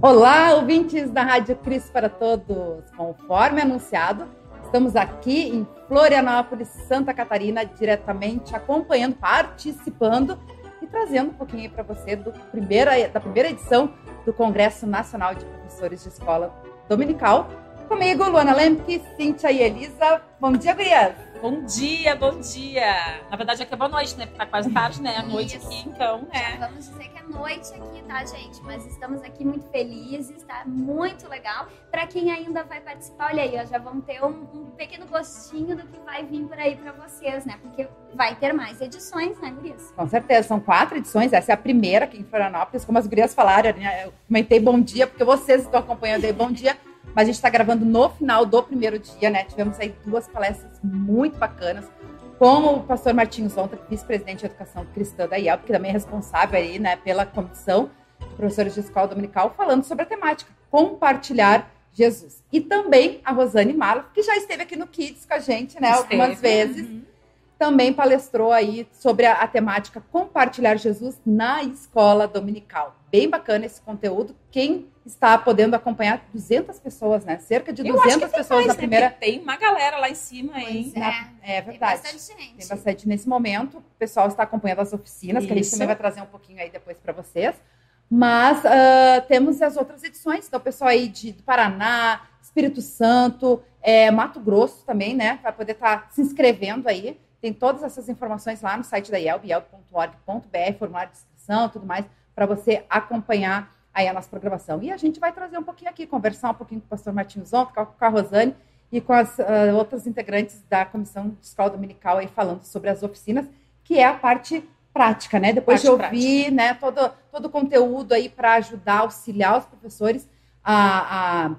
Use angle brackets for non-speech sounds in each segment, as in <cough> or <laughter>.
Olá, ouvintes da Rádio Cris para Todos. Conforme anunciado, estamos aqui em Florianópolis, Santa Catarina, diretamente acompanhando, participando e trazendo um pouquinho para você primeira, da primeira edição do Congresso Nacional de Professores de Escola Dominical. Comigo, Luana Lemke, Cíntia e Elisa. Bom dia, gurias! Bom dia, bom dia. Na verdade, aqui é boa noite, né? Porque tá quase tarde, né? A noite Isso. aqui, então, Já né? vamos dizer que é noite aqui, tá, gente? Mas estamos aqui muito felizes, tá muito legal. Para quem ainda vai participar, olha aí, ó, já vão ter um, um pequeno gostinho do que vai vir por aí para vocês, né? Porque vai ter mais edições, né, Gurias? Com certeza, são quatro edições. Essa é a primeira aqui em Florianópolis. Como as gurias falaram, né, eu comentei bom dia, porque vocês estão acompanhando aí, bom dia. Mas a gente está gravando no final do primeiro dia, né? Tivemos aí duas palestras muito bacanas. Com o pastor Martinho Zonta, vice-presidente de educação cristã da IELP, que também é responsável aí, né, pela comissão de professores de escola dominical, falando sobre a temática compartilhar Jesus. E também a Rosane Malo, que já esteve aqui no Kids com a gente, né, algumas Esteve. vezes Uhum. Também palestrou aí sobre a, a temática compartilhar Jesus na escola dominical. Bem bacana esse conteúdo. Quem está podendo acompanhar 200 pessoas, né? Cerca de Eu acho 200 que tem pessoas mais, na né? primeira. Tem uma galera lá em cima, hein? É. É Tem verdade. bastante gente. Tem bastante nesse momento. O pessoal está acompanhando as oficinas, que a gente Isso. também vai trazer um pouquinho aí depois para vocês. Mas ah, temos as outras edições. Então, o pessoal aí de, do Paraná, Espírito Santo, é, Mato Grosso também, né? Vai poder estar se inscrevendo aí. Tem todas essas informações lá no site da IELB, ielb.org.br, formulário de inscrição, tudo mais, para você acompanhar aí a nossa programação. E a gente vai trazer um pouquinho aqui, conversar um pouquinho com o pastor Martinho Zonto, com a- Rosane e com as ah, outras integrantes da comissão de escola dominical aí falando sobre as oficinas, que é a parte prática, né? Depois de Parte ouvir, né, todo, todo o conteúdo aí para ajudar, auxiliar os professores a, a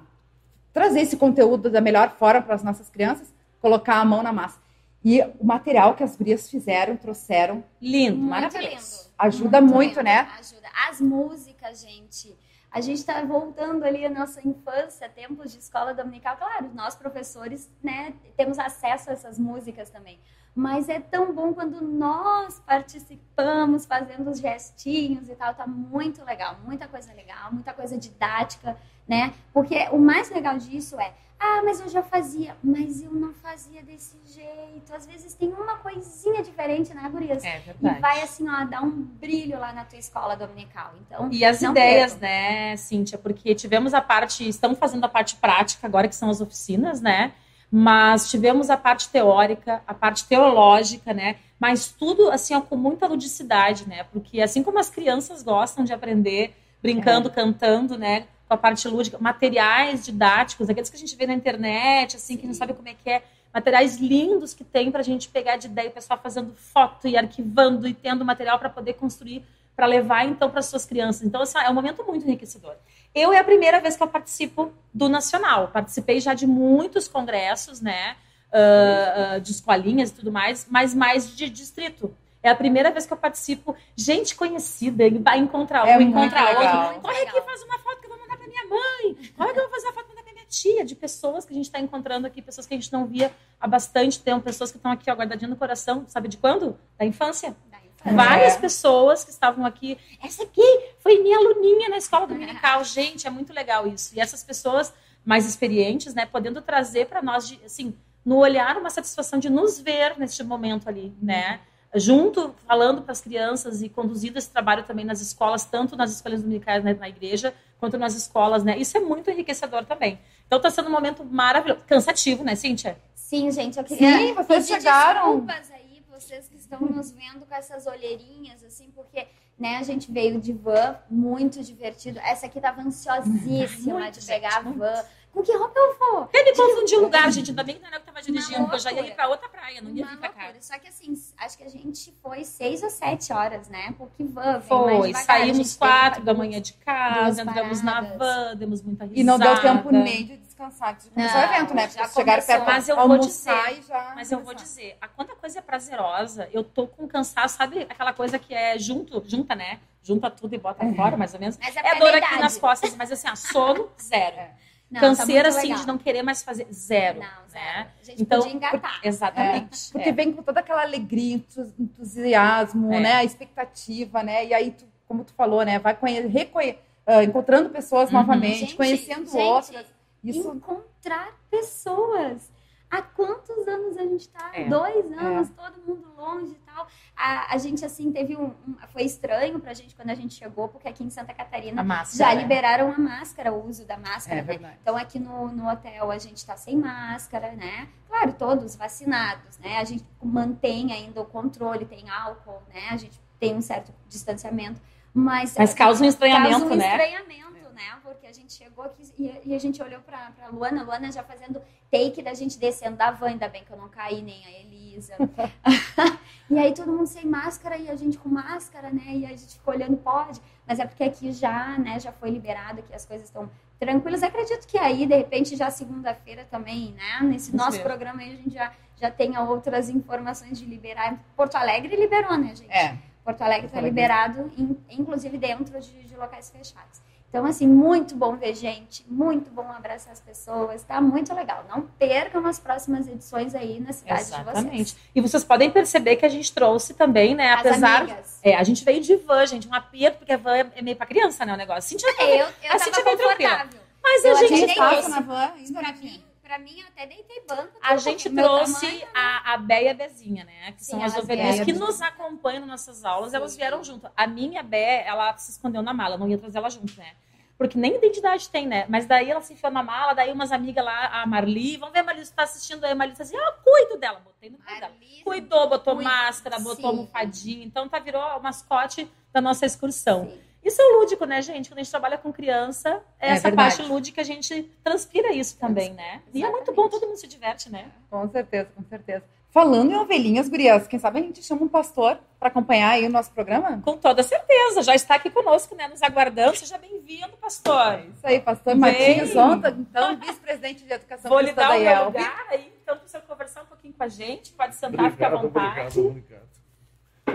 trazer esse conteúdo da melhor forma para as nossas crianças, colocar a mão na massa. E o material que as gurias fizeram, trouxeram, Lindo, Muito maravilhoso. lindo. ajuda muito, lindo. né? Ajuda. As músicas, gente. A gente está voltando ali à nossa infância, tempos de escola dominical. Claro, nós professores, né, temos acesso a essas músicas também. Mas é tão bom quando nós participamos, fazendo os gestinhos e tal. Tá muito legal, muita coisa legal, muita coisa didática, né? Porque o mais legal disso é, ah, mas eu já fazia, mas eu não fazia desse jeito. Às vezes tem uma coisinha diferente, né, Gurias? É E verdade. vai assim, ó, dar um brilho lá na tua escola dominical. Então, E as ideias, né, Cíntia? Porque tivemos a parte, estamos fazendo a parte prática agora, que são as oficinas, né? Mas tivemos a parte teórica, a parte teológica, né? Mas tudo, assim, ó, com muita ludicidade, né? Porque assim como as crianças gostam de aprender brincando, cantando, né? Com a parte lúdica, materiais didáticos, aqueles que a gente vê na internet, assim, que não sabe como é que é. Materiais lindos que tem pra gente pegar de ideia, o pessoal fazendo foto e arquivando e tendo material para poder construir para levar então para suas crianças. Então, assim, é um momento muito enriquecedor. Eu é a primeira vez que eu participo do Nacional. Participei já de muitos congressos, né? ah, ah, de escolinhas e tudo mais, mas mais de distrito. É a primeira vez que eu participo. Gente conhecida, vai encontrar É um, muito encontra legal. outro. Corre aqui, faz uma foto que eu vou mandar mãe. Corre que eu vou fazer uma foto para minha tia. De pessoas que a gente está encontrando aqui, pessoas que a gente não via há bastante tempo, pessoas que estão aqui ó, guardadinho no coração, sabe de quando? Da infância. daí É. Várias pessoas que estavam aqui. Essa aqui foi minha aluninha na escola dominical. Gente, é muito legal isso. E essas pessoas mais experientes, né, podendo trazer para nós, de, assim, no olhar, uma satisfação de nos ver neste momento ali, né? Junto, falando para as crianças e conduzindo esse trabalho também nas escolas, tanto nas escolas dominicais né, na igreja, quanto nas escolas, né? Isso é muito enriquecedor também. Então está sendo um momento maravilhoso. Cansativo, né, Cíntia? Sim, gente, eu queria Sim, vocês pedir chegaram. desculpas aí, vocês que estão nos vendo com essas olheirinhas, assim, porque né, a gente veio de van, muito divertido. Essa aqui tava ansiosíssima Muito, de pegar gente, a van. Com que roupa eu vou? Até me confundi o lugar, gente. Ainda bem que não era eu que estava dirigindo, Uma porque eu já ia ir para outra praia, não ia Uma vir para cá. Só que assim, acho que a gente foi seis ou sete horas, né? Porque van, Foi, saímos quatro da manhã de casa, entramos na van, demos muita risada. E não deu tempo nem de descansar, de começar o evento, né? já Porque vocês chegaram perto Mas eu vou dizer, e já Mas eu vou dizer, a quanta coisa é prazerosa, eu tô com cansaço, sabe aquela coisa que é junto, junta, né? Junta tudo e bota fora, mais ou menos. Mas É pra dor aqui nas costas, mas assim, ó, sono, <laughs> zero. É. Não, tá Canseira, muito assim, legal. de não querer mais fazer, zero. Não, né? zero. A gente Então, podia engatar. Exatamente. Porque é. vem com toda aquela alegria, entus- entusiasmo, É. né? A expectativa, né? E aí tu como tu falou, né? Vai conhe- reconhe- ah, encontrando pessoas Uhum. novamente, Gente, conhecendo gente, outras. Isso Encontrar pessoas. Há quantos anos a gente tá? É. Dois anos, todo mundo longe e tal. A, a gente, assim, teve um, um- Foi estranho pra gente quando a gente chegou, porque aqui em Santa Catarina A massa. já liberaram a máscara, o uso da máscara, é né? verdade. Então, aqui no, no hotel, a gente está sem máscara, né? Claro, todos vacinados, né? A gente mantém ainda o controle, tem álcool, né? A gente tem um certo distanciamento, mas... Mas causa um estranhamento, causa um né? estranhamento, né? Porque a gente chegou aqui e, e a gente olhou para a Luana, a Luana já fazendo take da gente descendo da van, ainda bem que eu não caí, nem a Elisa. <laughs> e aí todo mundo sem máscara e a gente com máscara, né? E a gente ficou olhando, pode. Mas é porque aqui já, né, já foi liberado, que as coisas estão tranquilas. Acredito que aí, de repente, já segunda-feira também, né? Nesse nosso ver. programa aí, a gente já, já tenha outras informações de liberar. Porto Alegre liberou, né, gente? É. Porto Alegre está liberado, in- inclusive dentro de, de locais fechados. Então, assim, muito bom ver gente, muito bom abraçar as pessoas, tá muito legal. Não percam as próximas edições aí na cidade de vocês. Exatamente. E vocês podem perceber que a gente trouxe também, né? As Apesar. amigas. É, a gente veio de van, gente, um aperto, porque a van é meio pra criança, né? O negócio. Cintia, É, eu, eu A Cintia tava veio tranquila. confortável. mas eu a gente Passa na van, ainda Pra mim, pra mim, eu até deitei banco. A gente trouxe tamanho, a, a Bé e a Bezinha, né? Que Sim, são as elas ovelhinhas que nos acompanham nas nossas aulas, elas Sim. vieram junto. A minha Bé, ela se escondeu na mala, não ia trazer ela junto, né? Porque nem identidade tem, né? Mas daí ela se enfiou na mala, daí umas amigas lá, a Marli, vamos ver a Marli se tá assistindo aí, a Marli disse assim, ah, cuido dela, botei no dela. Cuidou, botou Cuida, máscara, botou sim. almofadinha, então tá virou o mascote da nossa excursão. sim. Isso é o lúdico, né, gente? Quando a gente trabalha com criança, é É essa verdade. parte lúdica a gente transpira isso também, né? E é muito bom, todo mundo se diverte, né? Com certeza, com certeza. Falando em ovelhinhas, gurias, quem sabe a gente chama um pastor para acompanhar aí o nosso programa? Com toda certeza, já está aqui conosco, né? Nos aguardando. Seja bem-vindo, pastor. Isso aí, pastor Vem. Zonta, então, vice-presidente de educação Vou lhe dar da o meu IELB. lugar aí, então, para você conversar um pouquinho com a gente. Pode sentar, fica à vontade. obrigado, obrigado.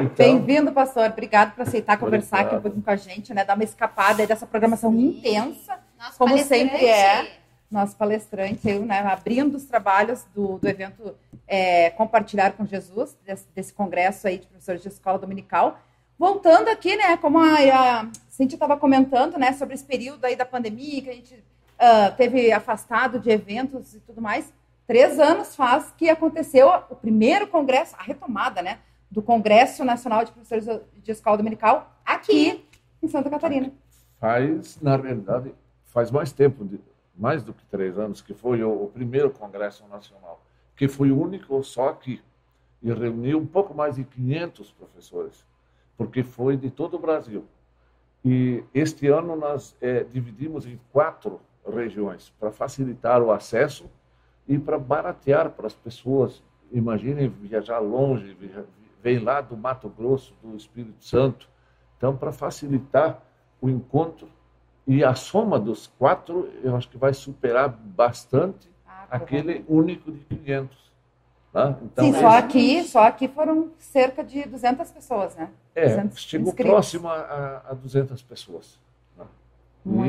Então, Bem-vindo, pastor. Obrigado por aceitar conversar aqui um pouquinho com a gente, né? Dar uma escapada aí dessa programação Sim. intensa. Nosso Como sempre é. Nosso palestrante, eu, né? Abrindo os trabalhos do, do evento é, Compartilhar com Jesus, desse, desse congresso aí de professores de escola dominical. Voltando aqui, né? Como a, a Cintia estava comentando, né? Sobre esse período aí da pandemia, que a gente ah, teve afastado de eventos e tudo mais. Três anos faz que aconteceu o primeiro congresso, a retomada, né? Do Congresso Nacional de Professores de Escola Dominical aqui em Santa Catarina. faz, na realidade, faz mais tempo, de- mais do que três anos, que foi o, o primeiro Congresso Nacional, que foi o único só aqui, e reuniu um pouco mais de 500 professores, porque foi de todo o Brasil. E este ano nós eh, dividimos em quatro regiões, para facilitar o acesso e para baratear para as pessoas. Imaginem viajar longe, via- vem lá do Mato Grosso, do Espírito Santo. Então, para facilitar o encontro e a soma dos quatro, eu acho que vai superar bastante Ah, aquele único de 500. Tá? Então, Sim, só aqui, só aqui foram cerca de 200 pessoas, né? é, 200 chegou inscritos. próximo a, a, a 200 pessoas. né?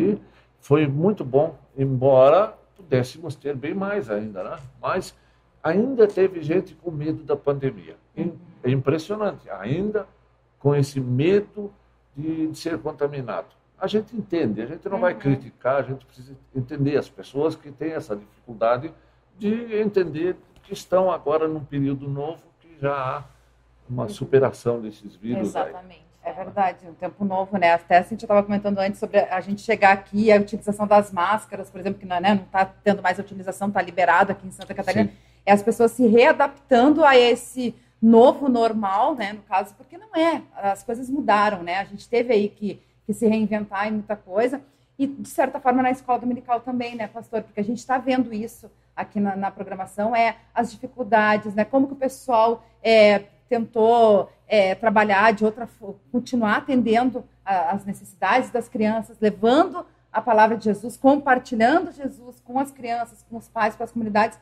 E foi muito bom, embora pudéssemos ter bem mais ainda, né? Mas ainda teve gente com medo da pandemia. É impressionante, ainda com esse medo de, de ser contaminado. A gente entende, a gente não vai Uhum. criticar, a gente precisa entender as pessoas que têm essa dificuldade de entender que estão agora num período novo que já há uma superação desses vírus aí. Exatamente. É verdade, um tempo novo, né? Até a gente estava comentando antes sobre a gente chegar aqui, a utilização das máscaras, por exemplo, que não está né, não tá tendo mais a utilização, está liberado aqui em Santa Catarina. Sim. É as pessoas se readaptando a esse novo normal, né? No caso, porque não é, as coisas mudaram, né? A gente teve aí que, que se reinventar em muita coisa. E, de certa forma, na escola dominical também, né, pastor? Porque a gente está vendo isso aqui na, na programação, é as dificuldades, né? Como que o pessoal é, tentou é, trabalhar de outra fo- continuar atendendo a- as necessidades das crianças, levando a palavra de Jesus, compartilhando Jesus com as crianças, com os pais, com as comunidades,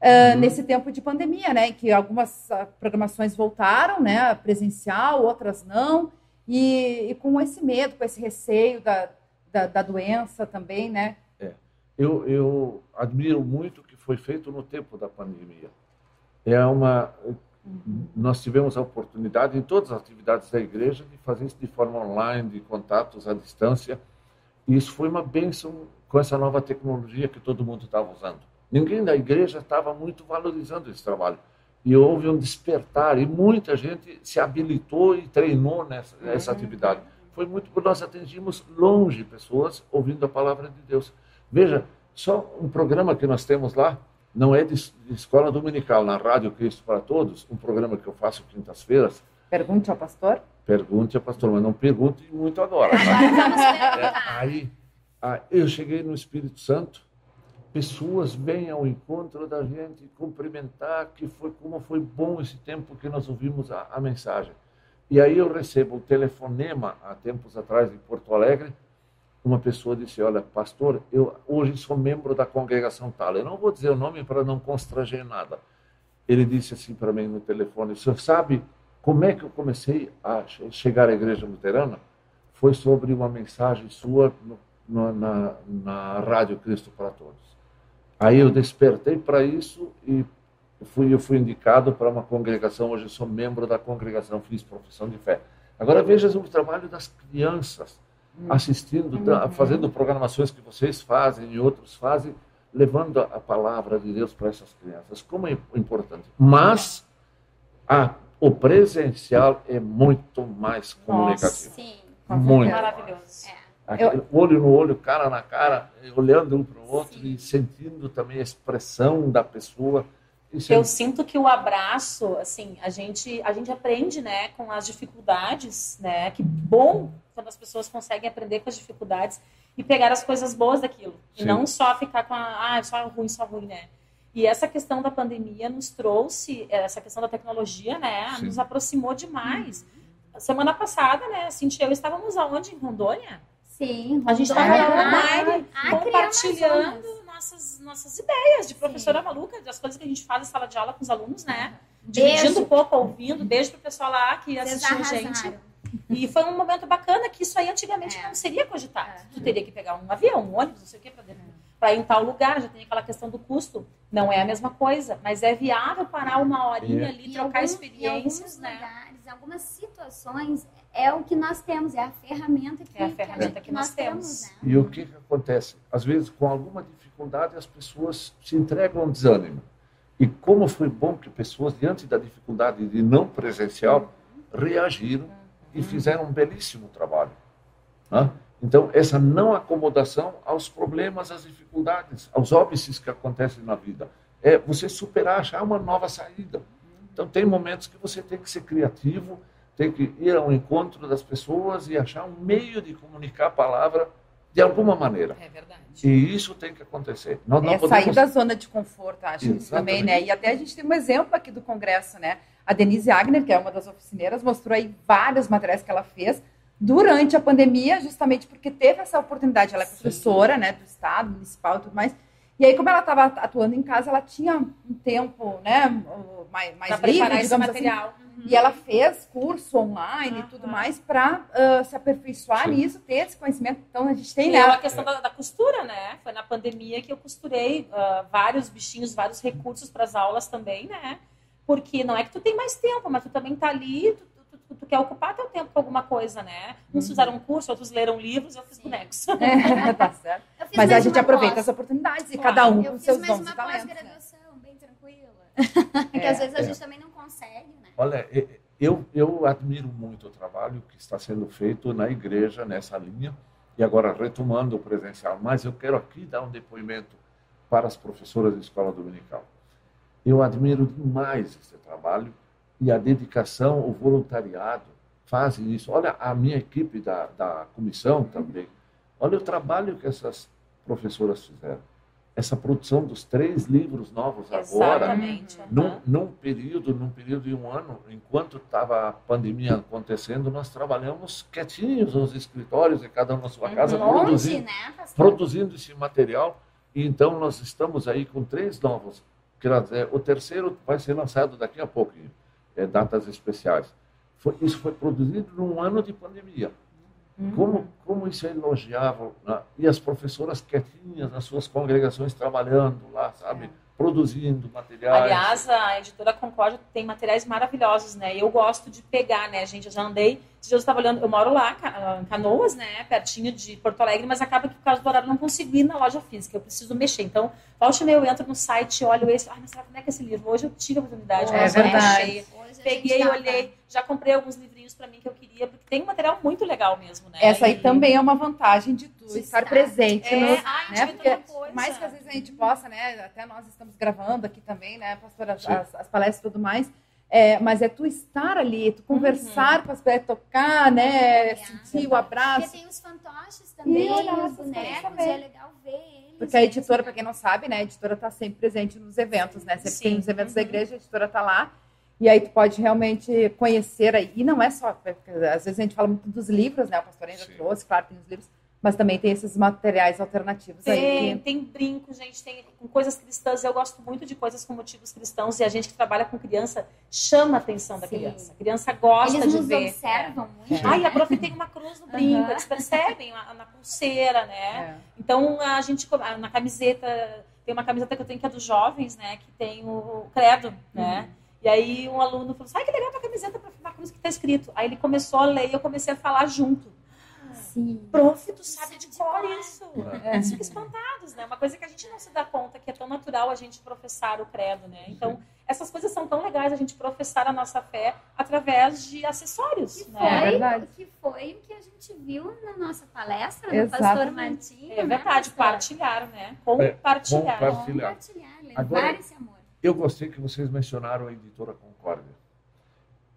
ah, Uhum. nesse tempo de pandemia, né? em Que algumas ah, programações voltaram, né? Presencial, outras não, e, e com esse medo, com esse receio da, da, da doença também, né? Eu, eu admiro muito o que foi feito no tempo da pandemia. É uma nós tivemos a oportunidade em todas as atividades da igreja de fazer isso de forma online, de contatos à distância. E isso foi uma bênção com essa nova tecnologia que todo mundo estava usando. Ninguém da igreja estava muito valorizando esse trabalho. E houve um despertar, e muita gente se habilitou e treinou nessa, nessa atividade. Foi muito porque nós atingimos longe pessoas ouvindo a palavra de Deus. Veja, só um programa que nós temos lá, não é de, de escola dominical, na Rádio Cristo para Todos, um programa que eu faço quintas-feiras. Pergunte ao pastor? Pergunte ao pastor, mas não pergunte muito agora. <laughs> Tá? É, aí, aí, eu cheguei no Espírito Santo, pessoas vêm ao encontro da gente cumprimentar que foi como foi bom esse tempo que nós ouvimos a, a mensagem. E aí eu recebo o telefonema há tempos atrás em Porto Alegre, uma pessoa disse: Olha, pastor, eu hoje sou membro da congregação tal. Eu não vou dizer o nome para não constranger nada. Ele disse assim para mim no telefone: O senhor sabe como é que eu comecei a chegar à igreja luterana? Foi sobre uma mensagem sua no, no, na, na Rádio Cristo para Todos. Aí eu despertei para isso e fui, eu fui indicado para uma congregação. Hoje sou membro da congregação, fiz profissão de fé. Agora veja o trabalho das crianças assistindo, uhum. fazendo programações que vocês fazem e outros fazem, levando a palavra de Deus para essas crianças. Como é importante. Mas a, o presencial é muito mais comunicativo. Nossa, sim. Muito. Maravilhoso. É. Aquele olho no olho, cara na cara, olhando um para o outro sim. e sentindo também a expressão da pessoa. Isso eu é... sinto que o abraço, assim, a gente, a gente aprende, né, com as dificuldades, né? Que bom quando as pessoas conseguem aprender com as dificuldades e pegar as coisas boas daquilo. Sim. E não só ficar com a, ah, só ruim, só ruim, né? E essa questão da pandemia nos trouxe, essa questão da tecnologia, né, Sim. nos aproximou demais. Semana passada, né, Cintia eu estávamos aonde? Em Rondônia? Sim, A gente estava lá online, compartilhando nossas, nossas ideias de professora Sim. maluca, das coisas que a gente faz em sala de aula com os alunos, né? Dividindo um pouco, ouvindo. Beijo pro pessoal lá que assistiu a gente. E foi um momento bacana que isso aí antigamente é. não seria cogitado. É. Tu teria que pegar um avião, um ônibus, não sei o quê, para ir em tal lugar. Já tem aquela questão do custo. Não é a mesma coisa, mas é viável parar uma horinha é. ali, trocar algum, experiências, em né? Lugares, em algumas situações, é o que nós temos, é a ferramenta que, é a ferramenta que, que nós, nós temos. temos né? E o que, que acontece? Às vezes, com alguma dificuldade, as pessoas se entregam ao desânimo. E como foi bom que pessoas, diante da dificuldade de não presencial, reagiram e fizeram um belíssimo trabalho. Né? Então, essa não acomodação aos problemas, às dificuldades, aos óbices que acontecem na vida, é você superar, achar uma nova saída. Então, tem momentos que você tem que ser criativo, tem que ir ao encontro das pessoas e achar um meio de comunicar a palavra de alguma maneira. É verdade. E isso tem que acontecer. Nós é podemos... sair da zona de conforto, acho isso também, né? E até a gente tem um exemplo aqui do Congresso, né? A Denise Agner, que é uma das oficineiras, mostrou aí vários materiais que ela fez durante a pandemia, justamente porque teve essa oportunidade. Ela é professora, Sim. né, do Estado, municipal e tudo mais. E aí, como ela estava atuando em casa, ela tinha um tempo, né, mais, mais livre, digamos assim. material. Assim. Uhum. E ela fez curso online uhum. e tudo mais para uh, se aperfeiçoar Sim. nisso, ter esse conhecimento. Então, a gente tem, né? É a questão da, da, costura, né? Foi na pandemia que eu costurei uh, vários bichinhos, vários recursos para as aulas também, né? Porque não é que tu tem mais tempo, mas tu também tá ali, tu quer ocupar teu tempo com alguma coisa, né? Uns uhum. fizeram um curso, outros leram livros, eu fiz bonecos. É, <laughs> tá certo. Mas a gente aproveita pós. as oportunidades e cada um com seus dons e talentos. Eu fiz mais uma pós-graduação, bem tranquila. Porque <laughs> é, às vezes a é. gente também não consegue, né? Olha, eu, eu admiro muito o trabalho que está sendo feito na igreja nessa linha e agora retomando o presencial. Mas eu quero aqui dar um depoimento para as professoras de escola dominical. Eu admiro demais esse trabalho e a dedicação, o voluntariado fazem isso. Olha a minha equipe da, da comissão também. Olha o trabalho que essas professoras fizeram. Essa produção dos três livros novos Exatamente. agora, num, num, período, num período de um ano, enquanto estava a pandemia acontecendo, nós trabalhamos quietinhos nos escritórios e cada um na sua casa, Longe, produzindo, né, produzindo esse material. E então nós estamos aí com três novos. Quer dizer, o terceiro vai ser lançado daqui a pouquinho, é, datas especiais. Foi, isso foi produzido num ano de pandemia. Uhum. Como, como isso é elogiável. Né? E as professoras quietinhas nas suas congregações trabalhando lá, sabe? É. produzindo materiais. Aliás, a editora Concórdia tem materiais maravilhosos, né? Eu gosto de pegar, né, gente? Eu já andei. Dia eu estava olhando, eu moro lá, em Canoas, né? Pertinho de Porto Alegre, mas acaba que por causa do horário eu não consigo ir na loja física, eu preciso mexer. Então, volte meio, eu entro no site, olho esse. Ai, mas será como é que é esse livro? Hoje eu tive a oportunidade, é verdade. Cheia. Peguei, tá, olhei, já comprei alguns livrinhos para mim que eu queria, porque tem um material muito legal mesmo, né? Essa aí e... também é uma vantagem de tu de estar presente. É, no, ai, né? Porque mais que às vezes a gente possa, né? Até nós estamos gravando aqui também, né, pastora, as, as, palestras e tudo mais. É, mas é tu estar ali, tu conversar uhum. com as pessoas, tocar, né? sentir o abraço. Porque tem os fantoches também, e os bonecos, é legal ver eles. Porque a editora, para quem não sabe, né? A editora está sempre presente nos eventos, né? Sempre Sim. tem nos eventos uhum. da igreja, a editora está lá. E aí tu pode realmente conhecer aí. E não é só, às vezes a gente fala muito dos livros, né? O pastor ainda Sim. trouxe, claro, tem os livros. Mas também tem esses materiais alternativos tem, aí. Que... Tem brinco, gente, tem com coisas cristãs. Eu gosto muito de coisas com motivos cristãos. E a gente que trabalha com criança chama a atenção da Sim. criança. A criança gosta eles de ver. Eles observam muito. Ai, a prof tem uma cruz no brinco. Uhum. Eles percebem na, na pulseira, né? É. Então, a gente, na camiseta... Tem uma camiseta que eu tenho que é dos jovens, né? Que tem o credo, né? Uhum. E aí um aluno falou assim, ai que legal tua camiseta para uma cruz que está escrito. Aí ele começou a ler e eu comecei a falar junto. Sim. Prof, tu sabe de cor isso. É. Eles ficam espantados, né? Uma coisa que a gente não se dá conta que é tão natural a gente professar o credo, né? Então, essas coisas são tão legais a gente professar a nossa fé através de acessórios. Que né? foi, é verdade. Que foi o que a gente viu na nossa palestra do pastor Martinho. É verdade, né, partilhar, né? Compartilhar. É, compartilhar. compartilhar levar Agora, esse amor. Eu gostei que vocês mencionaram a editora Concórdia.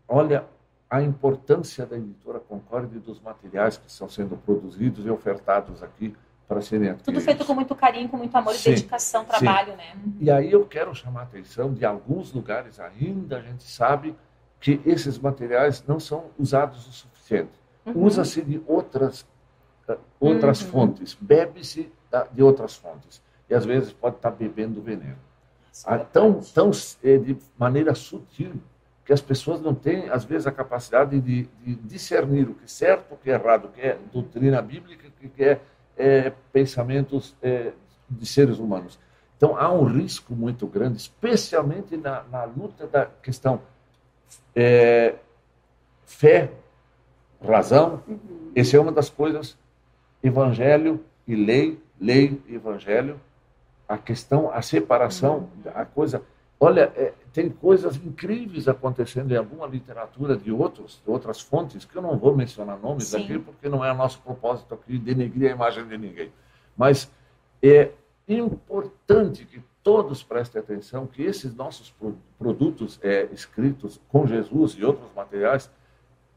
Olha a importância da editora Concórdia e dos materiais que estão sendo produzidos e ofertados aqui para serem adquiridos. Tudo feito com muito carinho, com muito amor sim, e dedicação, trabalho, sim. né? E aí eu quero chamar a atenção de alguns lugares ainda a gente sabe que esses materiais não são usados o suficiente. Uhum. Usa-se de outras uh, outras uhum. fontes, bebe-se de outras fontes e às vezes pode estar bebendo veneno. Ah, tão, tão é, de maneira sutil que as pessoas não têm, às vezes, a capacidade de, de discernir o que é certo, o que é errado, o que é doutrina bíblica, o que é, é pensamentos é, de seres humanos. Então, há um risco muito grande, especialmente na, na luta da questão fé, razão. Uhum. Essa é uma das coisas, evangelho e lei, lei e evangelho a questão, a separação, a coisa. Olha, é, tem coisas incríveis acontecendo em alguma literatura de outros, de outras fontes, que eu não vou mencionar nomes Sim. aqui, porque não é nosso propósito aqui denegrir a imagem de ninguém. Mas é importante que todos prestem atenção que esses nossos produtos é, escritos com Jesus e outros materiais,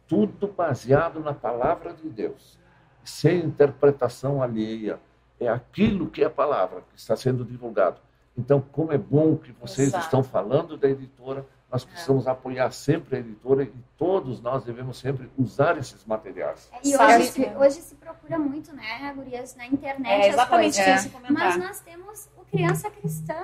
tudo baseado na palavra de Deus, sem interpretação alheia é aquilo que é a palavra que está sendo divulgado. Então, como é bom que vocês Exato. estão falando da editora, nós é. precisamos é. apoiar sempre a editora e todos nós devemos sempre usar esses materiais. É, e hoje, se, hoje se procura muito, né, Gurias, na internet. É, exatamente as coisas. Mas nós temos o Criança Cristã,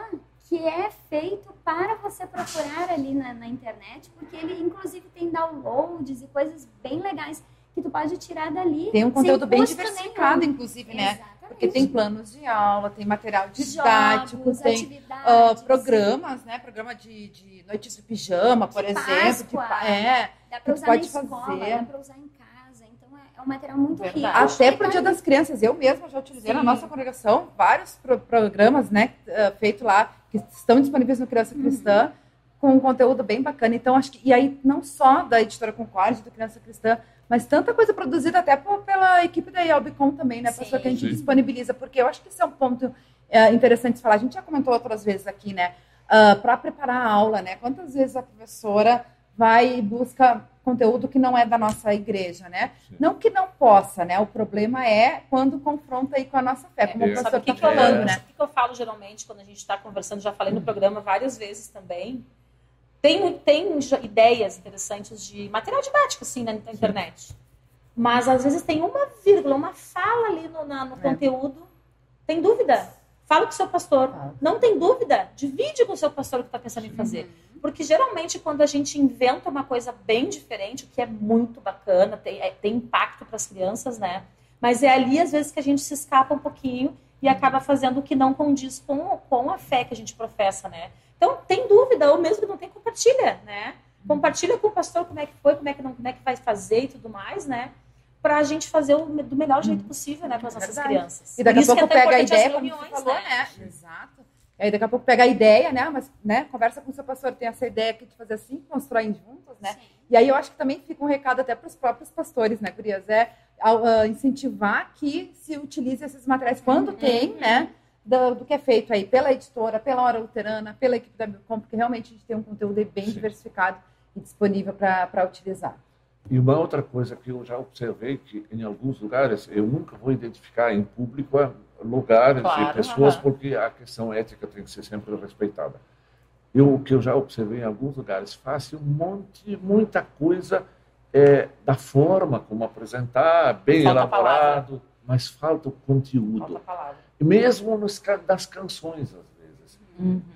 que é feito para você procurar ali na, na internet, porque ele, inclusive, tem downloads e coisas bem legais que tu pode tirar dali. Tem um conteúdo bem diversificado, nenhum. inclusive, né? Exatamente. Porque tem planos de aula, tem material didático, Jogos, tem uh, programas, né? Programa de, de noites de pijama, por de exemplo. Páscoa. De, é, dá para usar pode na escola, fazer. dá para usar em casa. Então é, é um material muito Verdade. rico. Até para o Dia das Crianças. Eu mesma já utilizei Sim. na nossa congregação vários pro programas, né? Uh, feitos lá, que estão disponíveis no Criança Cristã. Uhum. Com um conteúdo bem bacana. Então, acho que. E aí, não só da editora Concorde, do Criança Cristã, mas tanta coisa produzida até por, pela equipe da Albicom também, né? Pessoa que a gente Sim. disponibiliza, porque eu acho que esse é um ponto é, interessante de falar. A gente já comentou outras vezes aqui, né? Uh, ah, para preparar a aula, né? Quantas vezes a professora vai e busca conteúdo que não é da nossa igreja, né? Sim. Não que não possa, né? O problema é quando confronta aí com a nossa fé, como é, o professor está falando, é. né? O que eu falo geralmente quando a gente está conversando, já falei no programa várias vezes também, tem, tem ideias interessantes de material didático, assim, na, na internet. Mas, às vezes, tem uma vírgula, uma fala ali no, na, no é. conteúdo. Tem dúvida? Fala com o seu pastor. Ah. Não tem dúvida? Divide com o seu pastor o que está pensando em fazer. Uhum. Porque, geralmente, quando a gente inventa uma coisa bem diferente, o que é muito bacana, tem, é, tem impacto para as crianças, né? Mas é ali, às vezes, que a gente se escapa um pouquinho e acaba fazendo o que não condiz com, com a fé que a gente professa, né? Então, tem dúvida, ou mesmo que não tem, compartilha, né? Compartilha com o pastor como é que foi, como é que, não, como é que vai fazer e tudo mais, né? Para a gente fazer o, do melhor jeito possível, né, com as nossas Verdade. crianças. E daqui a pouco é pega a ideia, como você reuniões, falou, né? Exato. E aí daqui a pouco pega a ideia, né? Mas, né? Conversa com o seu pastor, tem essa ideia aqui de fazer assim, constroem juntos, né? Sim. E aí eu acho que também fica um recado até para os próprios pastores, né, Gurias? É incentivar que se utilize esses materiais quando tem, né? Do, do que é feito aí pela editora, pela Hora Luterana, pela equipe da Milcom, porque realmente a gente tem um conteúdo bem Sim. diversificado e disponível para utilizar. E uma outra coisa que eu já observei que em alguns lugares eu nunca vou identificar em público é, lugares Claro, e pessoas aham. porque a questão ética tem que ser sempre respeitada. Eu o que eu já observei em alguns lugares faz um monte, muita coisa é, da forma como apresentar, bem Falta elaborado, mas falta o conteúdo. Falta mesmo nos, das canções às vezes.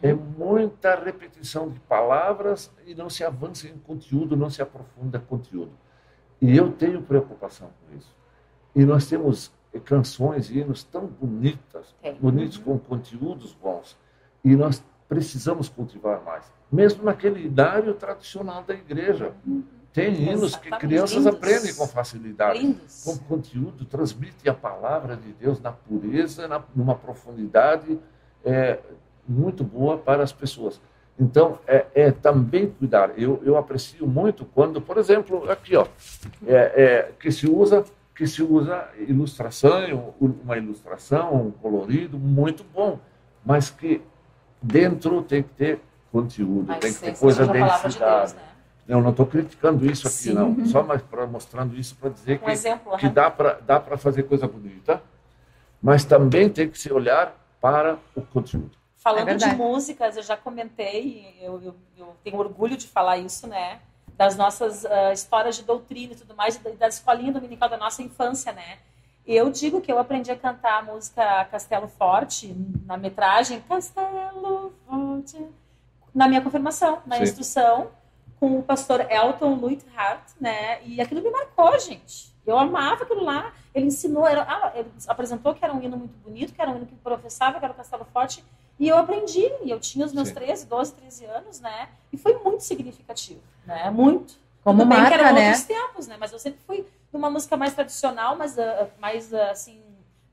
É muita repetição de palavras e não se avança em conteúdo, não se aprofunda conteúdo. E eu tenho preocupação com isso. E nós temos eh, canções e hinos tão bonitas, Tem. bonitos com conteúdos bons. E nós precisamos cultivar mais. Mesmo naquele idário tradicional da igreja. Tem hinos que crianças Lindos. aprendem com facilidade Lindos. com conteúdo, transmite a palavra de Deus na pureza, na, numa profundidade é, muito boa para as pessoas. Então, é, é também cuidar. Eu, eu aprecio muito quando, por exemplo, aqui, ó, é, é, que se usa que se usa ilustração, uma ilustração, um colorido muito bom, mas que dentro tem que ter conteúdo, A tem que ter coisa palavra de densidade. Deus, né? Eu não estou criticando isso aqui, Sim. não. Só mais para mostrando isso para dizer Um que exemplo. que aham. dá para dá para fazer coisa bonita, mas também tem que se olhar para o conteúdo. Falando É de músicas, eu já comentei, eu, eu, eu tenho orgulho de falar isso, né? Das nossas ah, histórias de doutrina e tudo mais, da, da escolinha dominical da nossa infância, né? Eu digo que eu aprendi a cantar a música Castelo Forte, na metragem Castelo Forte, na minha confirmação, na Sim. instrução, com o pastor Elton Luithart, né? E aquilo me marcou, gente. Eu amava aquilo lá. Ele ensinou, era, ah, ele apresentou que era um hino muito bonito, que era um hino que professava, que era o Castelo Forte. E eu aprendi, e eu tinha os meus Sim. 13, 12, 13 anos, né? E foi muito significativo, né? Muito. Como Tudo bem que marca, eram né? outros tempos, né? Mas eu sempre fui numa música mais tradicional, mas ah, mais ah, assim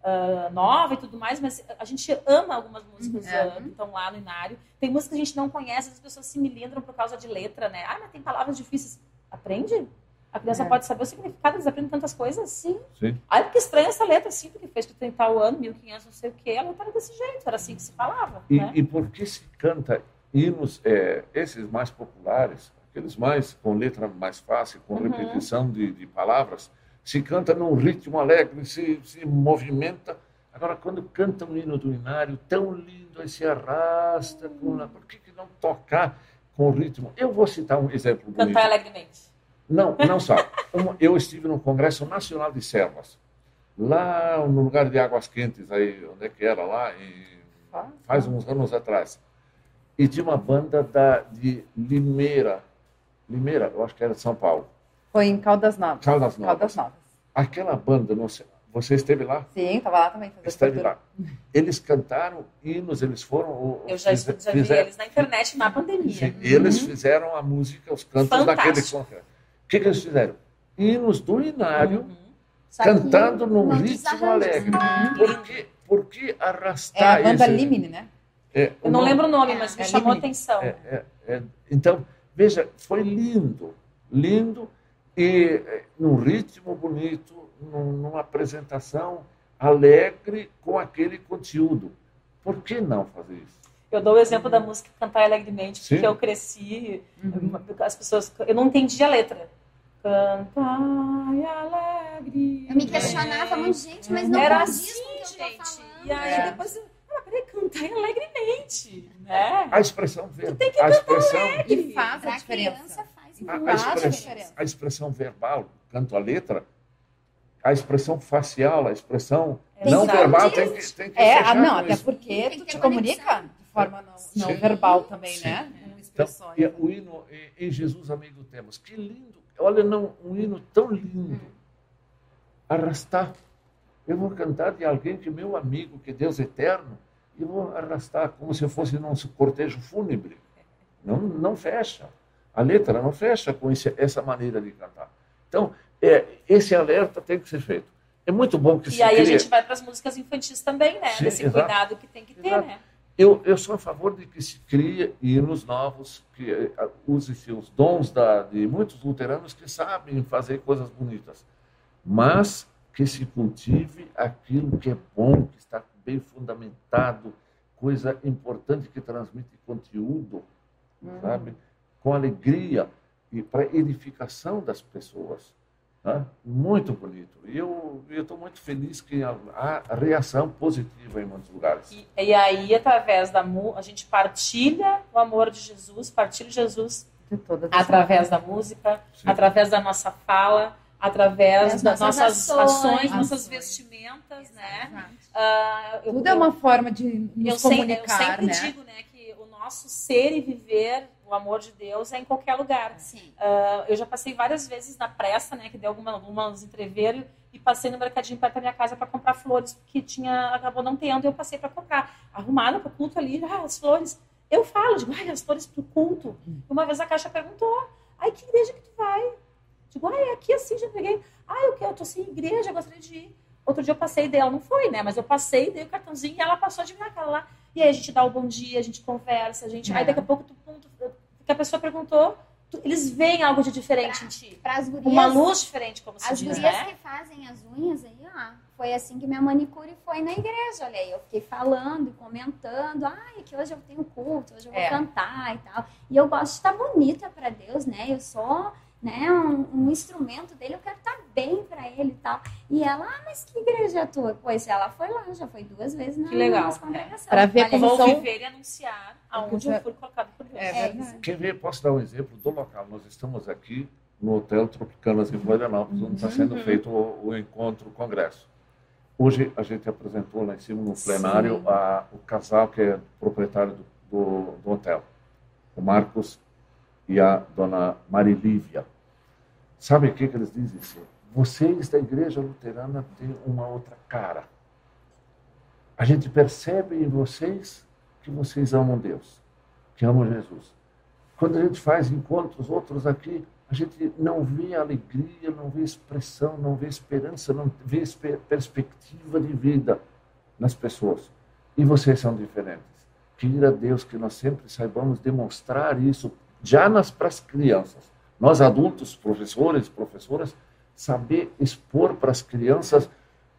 ah, nova e tudo mais. Mas a gente ama algumas músicas Uhum. ah, que estão lá no Inário. Tem músicas que a gente não conhece, as pessoas se milindram por causa de letra, né? Ah, mas tem palavras difíceis. Aprende? A criança É. pode saber o significado, eles aprendem tantas coisas. Sim. Sim. Ai, que estranha essa letra, assim, porque fez que tem tal ano, 1500, não sei o quê. A letra era desse jeito, era assim que se falava. E, né? e por que se canta hinos, é, esses mais populares, aqueles mais com letra mais fácil, com Uhum. repetição de, de palavras, se canta num ritmo alegre, se, se movimenta. Agora, quando canta um hino do Inário tão lindo, aí se arrasta, com, por que, que não tocar com o ritmo? Eu vou citar um exemplo bonito. Cantar alegremente. Não, não só. Um- eu estive no Congresso Nacional de Servas, lá no lugar de Águas Quentes, aí, onde é que era lá, faz uns anos atrás. E tinha uma banda da, de Limeira, Limeira, eu acho que era de São Paulo, Foi em Caldas Novas. Caldas Novas. Caldas Novas. Aquela banda, não sei, você esteve lá? Sim, estava lá também. fazendo Esteve lá. Eles cantaram hinos, eles foram... Eu já, fize- já vi fizeram- eles na internet na pandemia. Sim, Eles fizeram a música, os cantos Fantástico. daquele congresso. O que, que eles fizeram? Hinos do Inário, Uhum. Cantando num não ritmo alegre. assim. Por que, por que É arrastar a banda Limine, né? É, Eu não o lembro o nome, mas me É chamou a atenção. é, é, é, então, veja, foi lindo, lindo, e é, num ritmo bonito, num- numa apresentação alegre com aquele conteúdo. Por que não fazer isso? Eu dou o exemplo da música Cantar Alegremente, Sim. porque eu cresci, Uhum. as pessoas, eu não entendia a letra. Cantai alegre. Eu me questionava muito, gente, mas não Era assim, gente. E aí É. depois, eu, ah, peraí, cantai alegremente, né? A expressão verbal, tem que a expressão, E faz a Pra diferença. criança a, a. Faz a expressão, diferença. a expressão verbal, canto a letra, a expressão facial, a expressão Tem não que verbal tem que, tem que É, fechar não, até isso. porque tu te comunica de forma não, não Sim. verbal também, Sim. né? Com Então, expressões. e o hino em- Jesus Amigo temos. Que lindo. Olha, não, um hino tão lindo. Arrastar. Eu vou cantar de alguém que é meu amigo, que é Deus eterno, e vou arrastar como se fosse num cortejo fúnebre. Não, não fecha. A letra não fecha com esse, essa maneira de cantar. Então, é, esse alerta tem que ser feito. É muito bom que e se E aí crie... a gente vai para as músicas infantis também, né? Sim, Desse exato. cuidado que tem que ter, Exato. né? Eu, eu sou a favor de que se crie hinos novos, que eh, use-se os dons da, de muitos luteranos que sabem fazer coisas bonitas, mas que se cultive aquilo que é bom, que está bem fundamentado, coisa importante que transmite conteúdo, sabe? Com alegria e para edificação das pessoas. Tá? Muito bonito. E eu estou muito feliz que há, reação positiva em muitos lugares. E, e aí, através da mu- a gente partilha o amor de Jesus, partilha Jesus através da música, Sim. através da nossa fala, através Das das nossas nossas ações, ações. nossas vestimentas, né? Ah, eu- Tudo é uma forma de nos eu, sempre, eu comunicar, sempre né? digo, né, que o nosso ser e viver o amor de Deus é em qualquer lugar. Sim. Ah, eu já passei várias vezes na pressa, né, que deu alguma, algumas entrever e passei no mercadinho perto da minha casa para comprar flores que tinha acabou não tendo e eu passei para comprar. Arrumada para o culto ali, ah, as flores. Eu falo, digo, ai, as flores para o culto. Uma vez a caixa perguntou, ai, que igreja que tu vai? Digo, ai, é aqui assim, já peguei. Ai, eu quero, eu tô sem igreja, gostaria de ir. Outro dia eu passei dela, não foi, né? Mas eu passei, dei o cartãozinho e ela passou de minha cara lá. E aí a gente dá o bom dia, a gente conversa, a gente. É. Aí daqui a pouco tu, pum, tu, que a pessoa perguntou, eles veem algo de diferente em ti. Gurias, Uma luz diferente, como se as diz, gurias né? que fazem as unhas aí, ó, foi assim que minha manicure foi na igreja, olha aí, eu fiquei falando e comentando, ai, que hoje eu tenho culto, hoje eu vou É. cantar e tal, e eu gosto de estar bonita para Deus, né, eu sou, né, um, um instrumento dele, eu quero estar bem para ele e tal, e ela, ah, mas que igreja é tua? Pois ela foi lá, já foi duas vezes na Que legal. Pra ver como são- viver e anunciar aonde É. eu fui colocado por Deus. É É. Quer ver? Posso dar um exemplo do local. Nós estamos aqui no Hotel Tropicanas em Florianópolis, onde está sendo Uhum. feito o, o encontro, o congresso. Hoje a gente apresentou lá em cima no plenário a, o casal que é proprietário do, do, do hotel, o Marcos e a dona Marilívia. Sabe o que, que eles dizem? Assim? Vocês da igreja luterana têm uma outra cara. A gente percebe em vocês que vocês amam Deus, que amam Jesus. Quando a gente faz encontros outros aqui, a gente não vê alegria, não vê expressão, não vê esperança, não vê perspectiva de vida nas pessoas. E vocês são diferentes. Queira Deus que nós sempre saibamos demonstrar isso já nas para as crianças. Nós adultos, professores, professoras, saber expor para as crianças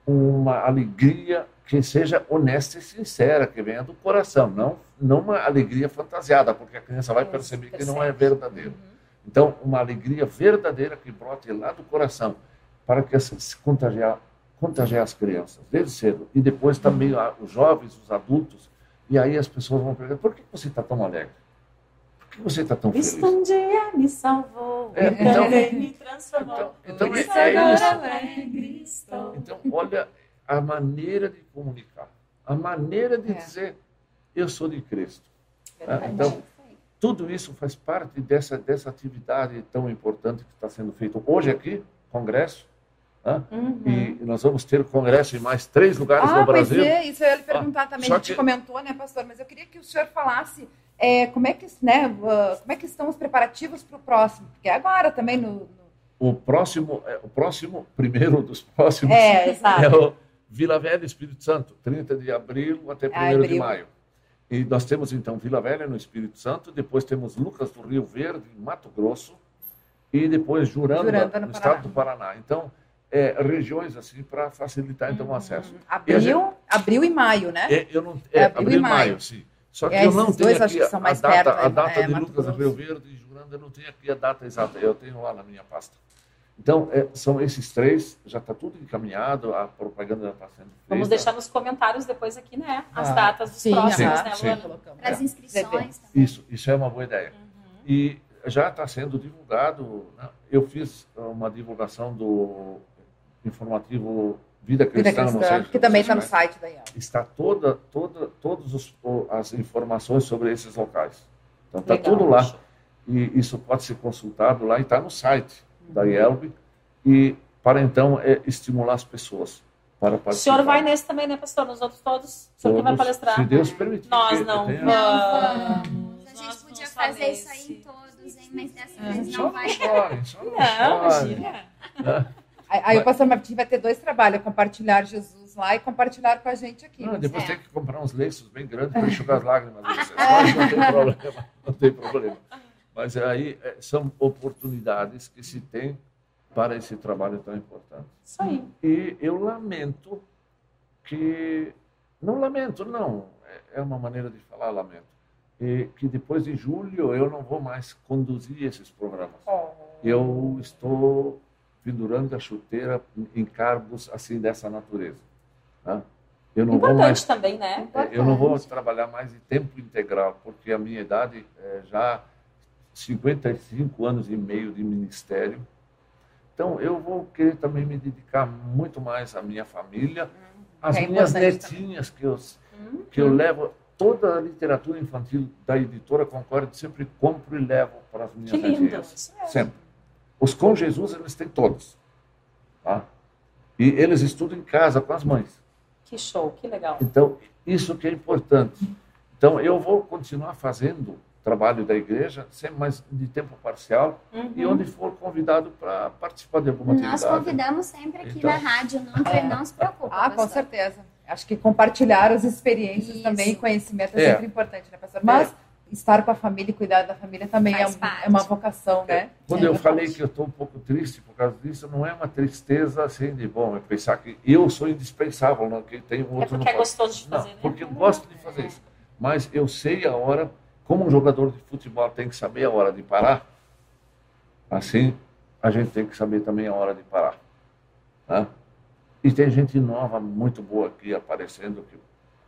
uma alegria que seja honesta e sincera, que venha do coração, não não uma alegria fantasiada, porque a criança vai perceber que não é verdadeiro. Então, uma alegria verdadeira que brote lá do coração, para que se contagiar, contagiar as crianças, desde cedo. E depois também a- os jovens, os adultos. E aí as pessoas vão perguntar, por que você está tão alegre? Por que você está tão feliz? Cristo um dia me salvou, É, e então- também me transformou. Então, então é, é isso. alegre estou. Então, olha a maneira de comunicar, a maneira de É. dizer, eu sou de Cristo. Verdade. Então, tudo isso faz parte dessa, dessa atividade tão importante que está sendo feita hoje aqui, congresso, né? Uhum. e nós vamos ter congresso em mais três lugares Ah, no pois Brasil. é, isso eu ia lhe perguntar também. só A gente que- comentou, né, pastor? Mas eu queria que o senhor falasse é, como, é que, né, como é que estão os preparativos para o próximo. Porque agora também no... no- O próximo, é, o próximo, <laughs> primeiro dos próximos, É, exato. é o Vila Velha Espírito Santo, 30 de abril até 1 de maio. E nós temos então Vila Velha no Espírito Santo, depois temos Lucas do Rio Verde, em Mato Grosso, e depois Juranda, Juranda, no no, estado do Paraná. Então, é, regiões assim para facilitar então o acesso. Abril, abril e maio, né? É, eu não, É é, abril abril e e maio, maio. sim. Só que É, eu não tenho dois acho aqui que são a mais data, perto, a é, data é, de Mato Lucas do. Rio Verde e Juranda, eu não tenho aqui a data exata, eu tenho lá na minha pasta. Então, é, são esses três, já está tudo encaminhado, a propaganda já está sendo feita. Vamos deixar nos comentários depois aqui, né? As Ah, datas dos sim, próximos, aham, né, sim. Luana? Para as É. inscrições também. Isso, isso é uma boa ideia. E já está sendo divulgado, né? eu fiz uma divulgação do informativo Vida Vida Cristã, não Cristã, sei que também está no site da IEL. está toda, toda, todas o- as informações sobre esses locais. Então está tudo lá e isso pode ser consultado lá e está no site da IELB e para então é, estimular as pessoas, para O participar. senhor vai nesse também, né, pastor? Nos outros todos? O senhor que vai Todos, palestrar? Se Deus permitir. Nós não tenha- Não vamos. vamos. A gente Nós podia fazer isso aí em todos, hein? Mas dessa É. vez Só não não vai. chore, só não Não, chore. imagina. Aí, aí o pastor Martim vai ter dois trabalhos, compartilhar Jesus lá e compartilhar com a gente aqui. Não, depois É. tem que comprar uns lenços bem grandes para enxugar as lágrimas. <laughs> Mas não tem problema, não tem problema. Mas aí é, são oportunidades que se tem para esse trabalho tão importante. Isso aí. E eu lamento que. Não lamento, não. É- É uma maneira de falar lamento. E que depois de julho eu não vou mais conduzir esses programas. Eu estou pendurando a chuteira em cargos assim dessa natureza. tá? Eu não vou Importante mais também, né? é, Eu não vou trabalhar mais de tempo integral, porque a minha idade é já 55 anos e meio de ministério. Então, eu vou querer também me dedicar muito mais à minha família, às É minhas importante netinhas, que eu, que eu levo toda a literatura infantil da editora Concorde, sempre compro e levo para as minhas netinhas. Mesmo. Sempre. Os com Jesus, eles têm todos. Tá? E eles estudam em casa com as mães. Que show, que legal. Então, isso que é importante. Então, eu vou continuar fazendo trabalho da igreja, sempre mais de tempo parcial, e Uhum. onde for convidado para participar de alguma Nós atividade. convidamos sempre aqui Então. na rádio, não, É. não se preocupa. Ah, com certeza. Acho que compartilhar as experiências Isso. também, conhecimento é, É. sempre importante, né, pastor? Mas estar com a família e cuidar da família também é, um- é uma vocação, né? Quando É eu falei que eu estou um pouco triste por causa disso, não é uma tristeza assim de bom, é pensar que eu sou indispensável, não que tem um É outro porque não é gostoso de Não, fazer, né? porque eu gosto de fazer isso. Mas eu sei a hora, como um jogador de futebol tem que saber a hora de parar, assim a gente tem que saber também a hora de parar. tá? E tem gente nova muito boa aqui aparecendo que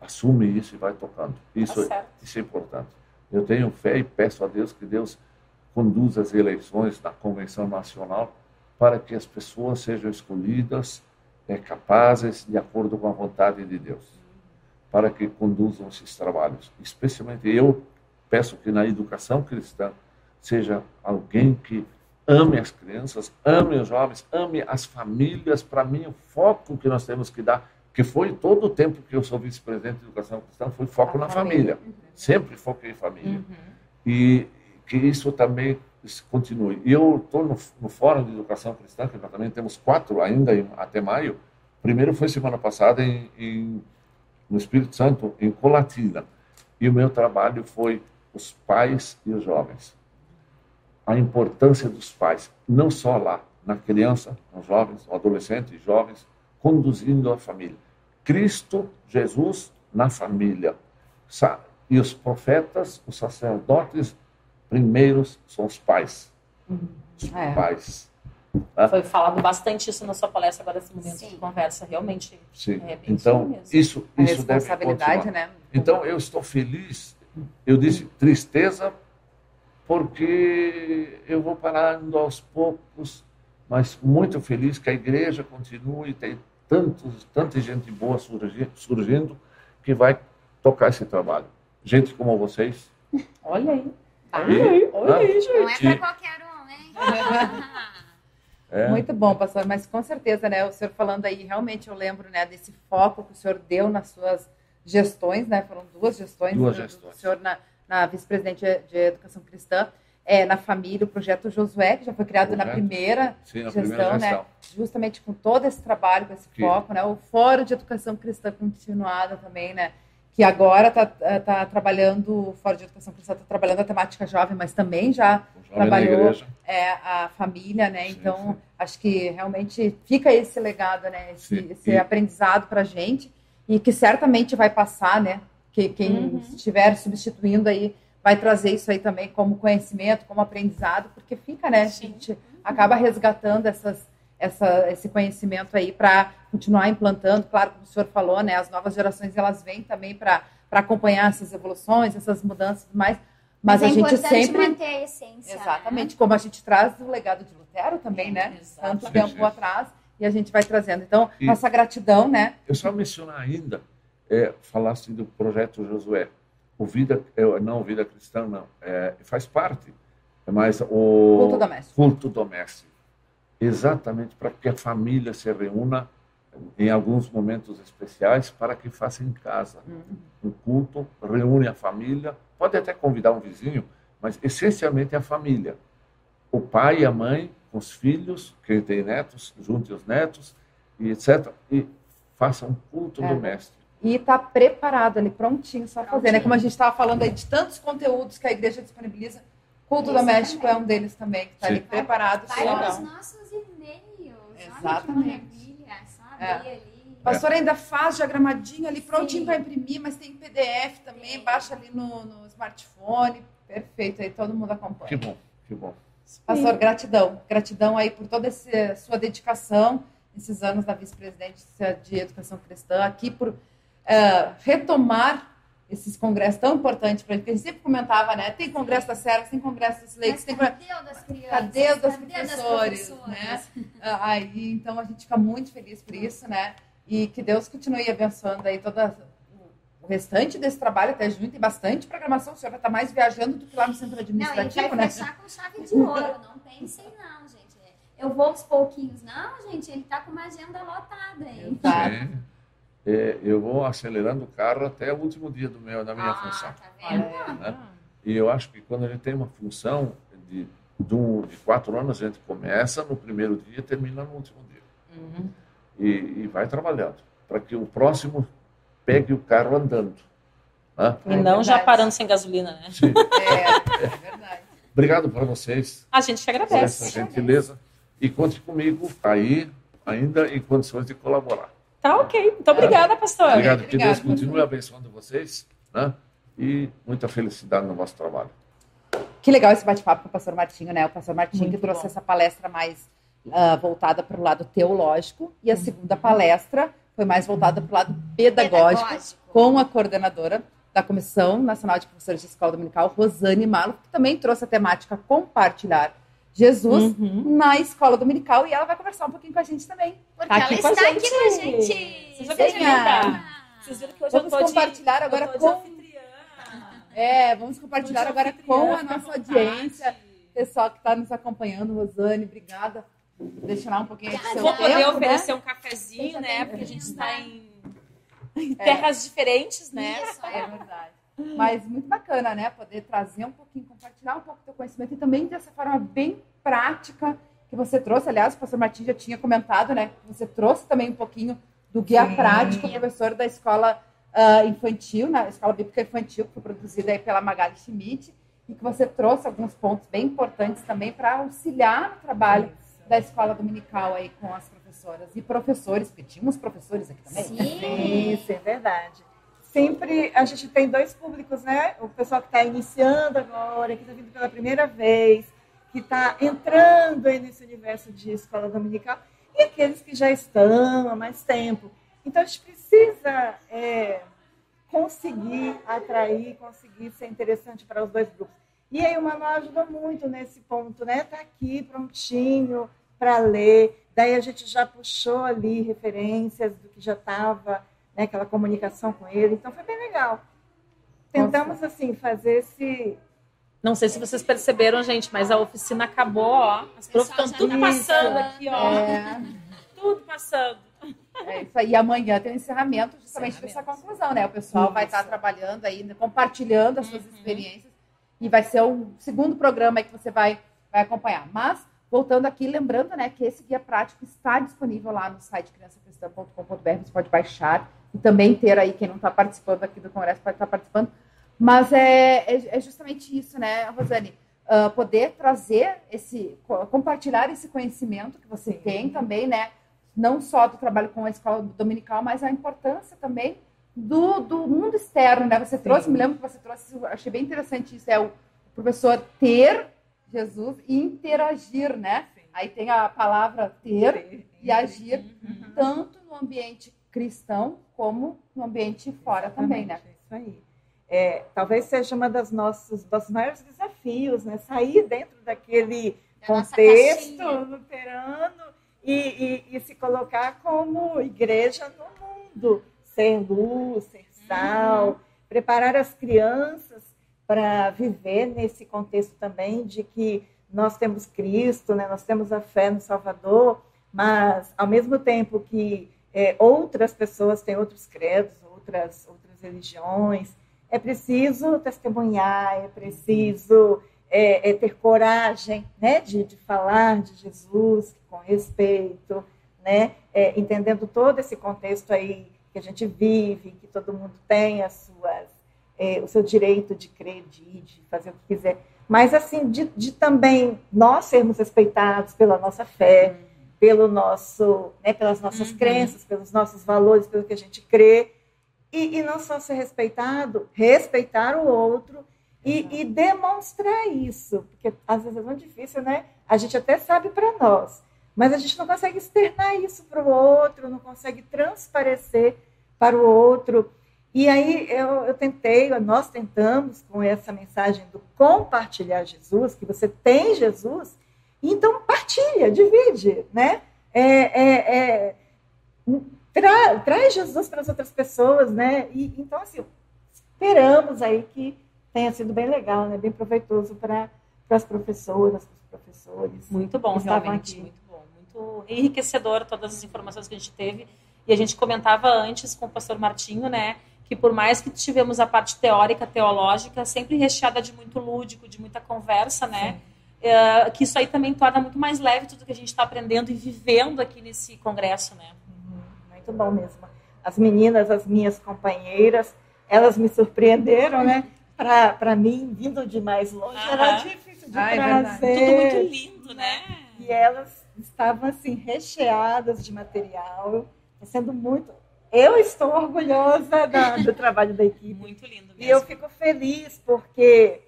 assume isso e vai tocando. Isso, Tá isso é importante. Eu tenho fé e peço a Deus que Deus conduza as eleições na convenção nacional para que as pessoas sejam escolhidas é, capazes de acordo com a vontade de Deus, para que conduzam esses trabalhos. Especialmente eu peço que na educação cristã seja alguém que ame as crianças, ame os jovens, ame as famílias. Para mim, o foco que nós temos que dar, que foi todo o tempo que eu sou vice-presidente de educação cristã, foi foco A na família. família. Sempre foquei em família. Uhum. E que isso também continue. Eu estou no, no Fórum de Educação Cristã, que nós também temos quatro ainda em- até maio. Primeiro foi semana passada em, em- no Espírito Santo, em Colatina. E o meu trabalho foi os pais e os jovens. A importância dos pais, não só lá, na criança, nos jovens, no adolescente, jovens, conduzindo a família. Cristo, Jesus, na família. E os profetas, os sacerdotes, primeiros são os pais. Os É. pais. Foi falado bastante isso na sua palestra agora nesse momento Sim. de conversa, realmente. Sim. É isso então, isso, A isso deve responsabilidade, continuar. né? Então, eu estou feliz. Eu disse tristeza porque eu vou parando aos poucos, mas muito feliz que a igreja continue, tem tantos, tanta gente boa surgi- surgindo que vai tocar esse trabalho. Gente como vocês. <laughs> Olha aí. Ah, Olha aí, olha aí, gente. Não é para qualquer um, hein? É, <laughs> Muito bom, pastor, mas com certeza, né? O senhor falando aí, realmente eu lembro, né, desse foco que o senhor deu nas suas gestões, né? Foram duas gestões, Duas do, gestões. do senhor na, na vice-presidente de, de Educação Cristã, é, na família, o projeto Josué, que já foi criado na Projeto. primeira sim, a gestão, primeira né? justamente com todo esse trabalho, com esse Que- foco, né? O Fórum de Educação Cristã Continuada também, né? Que agora está tá trabalhando, o Fórum de Educação Cristã está trabalhando a temática jovem, mas também já na trabalhou é, a família, né? Sim, então, sim. acho que realmente fica esse legado, né? Esse, esse E- aprendizado para a gente e que certamente vai passar, né? Que quem Uhum. estiver substituindo aí vai trazer isso aí também como conhecimento, como aprendizado, porque fica, né? Sim. A gente acaba resgatando essas, essa, esse conhecimento aí para continuar implantando. Claro, como o senhor falou, né? As novas gerações elas vêm também para acompanhar essas evoluções, essas mudanças e tudo mais. Mas, é a gente importante sempre manter a essência. Exatamente, como a gente traz o legado de Lutero também, É, né? exato. Tanto tempo atrás, e a gente vai trazendo. Então, E- nossa gratidão, né? Eu só mencionar ainda, é, falasse do projeto Josué. O Vida, é, não Vida Cristã, não, é, faz parte, mas o Culto doméstico. culto doméstico. Exatamente para que a família se reúna em alguns momentos especiais para que faça em casa. Um culto, reúne a família, pode até convidar um vizinho, mas essencialmente a família. O pai e a mãe, com os filhos, quem tem netos, junte os netos, e etc. E faça um culto É. do mestre. E está preparado ali, prontinho, só fazer, né? Como a gente estava falando aí de tantos conteúdos que a igreja disponibiliza, culto Esse doméstico também. é um deles também, que está ali preparado. Vai nos nossos e-mails. Olha que Exatamente. maravilha, sabe? É. Ali. O pastor ainda faz diagramadinho ali, prontinho para imprimir, mas tem PDF também, baixa ali no, no smartphone. Perfeito, aí todo mundo acompanha. Que bom, que bom. Pastor, gratidão. Gratidão aí por toda essa sua dedicação nesses anos da vice-presidência de Educação Cristã, aqui por eh, retomar esses congressos tão importantes para a gente, porque a gente sempre comentava, né? Tem congresso das servas, tem congresso dos leigos, Mas tem congresso... cadê o das crianças? Cadê o das Cadê professores, professoras? Ah, Aí, então, a gente fica muito feliz por isso, né? E que Deus continue abençoando aí toda o restante desse trabalho até junho. Tem bastante programação. O senhor vai estar mais viajando do que lá no centro Não, ele administrativo, vai né? fechar com chave de ouro. Não pensem, não, gente. Eu vou aos pouquinhos. Não, gente, ele tá com uma agenda lotada aí. Tá. Sim. É, eu vou acelerando o carro até o último dia do meu, da minha ah, função. tá vendo? né? E eu acho que quando a gente tem uma função de, de, um- de quatro anos, a gente começa no primeiro dia e termina no último dia. Uhum. E, e vai trabalhando, para que o próximo pegue o carro andando. né? E É não já verdade. parando sem gasolina, né? Sim. <laughs> É, é verdade. Obrigado para vocês A gente que por essa agradece. gentileza. E conte comigo aí, ainda em condições de colaborar. Tá ok. Muito obrigada, pastor. Obrigado, que Obrigado. Deus continue abençoando vocês né? e muita felicidade no vosso trabalho. Que legal esse bate-papo com o pastor Martinho, né? O pastor Martinho Muito que trouxe bom. essa palestra mais ah, voltada para o lado teológico e a segunda palestra foi mais voltada para o lado pedagógico, Pedagógico. com a coordenadora da Comissão Nacional de Professores de Escola Dominical, Rosane Malo, que também trouxe a temática compartilhar Jesus Uhum. na escola dominical e ela vai conversar um pouquinho com a gente também. Porque Tá aqui ela com a está gente. aqui com a gente. Seja bem-vinda. Bem-vinda. Vocês viram que hoje Vamos eu tô de- compartilhar eu agora tô de com- anfitriã. É, vamos compartilhar de agora com a nossa audiência. Pessoal que está nos acompanhando, Rosane, obrigada por deixar um pouquinho do seu Vou poder tempo, oferecer né? um cafezinho, né? Porque a gente está em terras diferentes, né? Isso, É é. verdade. Mas muito bacana, né? Poder trazer um pouquinho, compartilhar um pouco do teu conhecimento e também dessa forma bem prática que você trouxe. Aliás, o pastor Martins já tinha comentado, né? Que você trouxe também um pouquinho do guia Sim. prático, professor da escola ah, infantil, na escola bíblica infantil, que foi produzida aí pela Magali Schmidt, e que você trouxe alguns pontos bem importantes também para auxiliar no trabalho da escola dominical aí com as professoras e professores, tínhamos professores aqui também. Sim. Isso, é verdade. Sempre a gente tem dois públicos, né? O pessoal que está iniciando agora, que está vindo pela primeira vez, que está entrando nesse universo de escola dominical, e aqueles que já estão há mais tempo. Então a gente precisa é, conseguir atrair, conseguir ser interessante para os dois grupos. E aí o manual ajuda muito nesse ponto, né? Está aqui prontinho para ler. Daí a gente já puxou ali referências do que já estava, né? Aquela comunicação com ele. Então foi bem legal. Tentamos assim fazer esse Não sei se vocês perceberam, gente, mas a oficina acabou, ó. As profs Pessoal estão tudo tá passando aqui, ó. É. Tudo passando. É isso aí. E amanhã tem o encerramento justamente dessa conclusão, né? O pessoal vai estar Isso. trabalhando aí, compartilhando as suas Uhum. experiências. E vai ser o segundo programa aí que você vai, vai acompanhar. Mas, voltando aqui, lembrando né, que esse guia prático está disponível lá no site criançacristã.com.br. Você pode baixar e também ter aí, quem não está participando aqui do Congresso pode estar participando. Mas é, é, é justamente isso, né, Rosane? Ah, poder trazer esse, co- compartilhar esse conhecimento que você Sim. tem também, né? Não só do trabalho com a escola dominical, mas a importância também do, do mundo externo, né? Você trouxe, me lembro que você trouxe, achei bem interessante isso, é o professor ter Jesus e interagir, né? Aí tem a palavra ter e agir, Uhum. tanto no ambiente cristão como no ambiente fora também, né? Exatamente, Isso aí. É, talvez seja uma das nossos dos maiores desafios, né? Sair dentro daquele Da contexto luterano e, e- e se colocar como igreja no mundo, ser luz, ser sal, preparar as crianças para viver nesse contexto também de que nós temos Cristo, né? Nós temos a fé no Salvador, mas ao mesmo tempo que é, outras pessoas têm outros credos, outras, outras religiões. É preciso testemunhar, é preciso é, é ter coragem né, de, de falar de Jesus com respeito, né, é, entendendo todo esse contexto aí que a gente vive, que todo mundo tem as suas, é, o seu direito de crer, de, de fazer o que quiser. Mas, assim, de, de também nós sermos respeitados pela nossa fé, pelo nosso, né, pelas nossas uhum. crenças, pelos nossos valores, pelo que a gente crê. E, e não só ser respeitado, respeitar o outro e, e, demonstrar isso. Porque às vezes é muito difícil, né? A gente até sabe para nós, mas a gente não consegue externar isso para o outro, não consegue transparecer para o outro. E aí eu, eu, tentei, nós tentamos com essa mensagem do compartilhar Jesus, que você tem Jesus, então partilha, divide, né? É, é, é, tra, traz Jesus para as outras pessoas, né? E, então, assim, esperamos aí que tenha sido bem legal, né? Bem proveitoso para as professoras, para os professores. Muito bom, realmente, aqui. muito bom. Muito enriquecedor todas as informações que a gente teve. E a gente comentava antes com o pastor Martinho, né? Que por mais que tivemos a parte teórica, teológica, sempre recheada de muito lúdico, de muita conversa, né? É, que isso aí também torna muito mais leve tudo que a gente está aprendendo e vivendo aqui nesse congresso, né? Uhum, muito bom mesmo. As meninas, as minhas companheiras, elas me surpreenderam, né? Para mim, vindo de mais longe, uhum. era difícil de Ai, trazer. Tudo muito lindo, né? E elas estavam, assim, recheadas de material, sendo muito eu estou orgulhosa da, do trabalho da equipe. Muito lindo mesmo. E eu fico feliz porque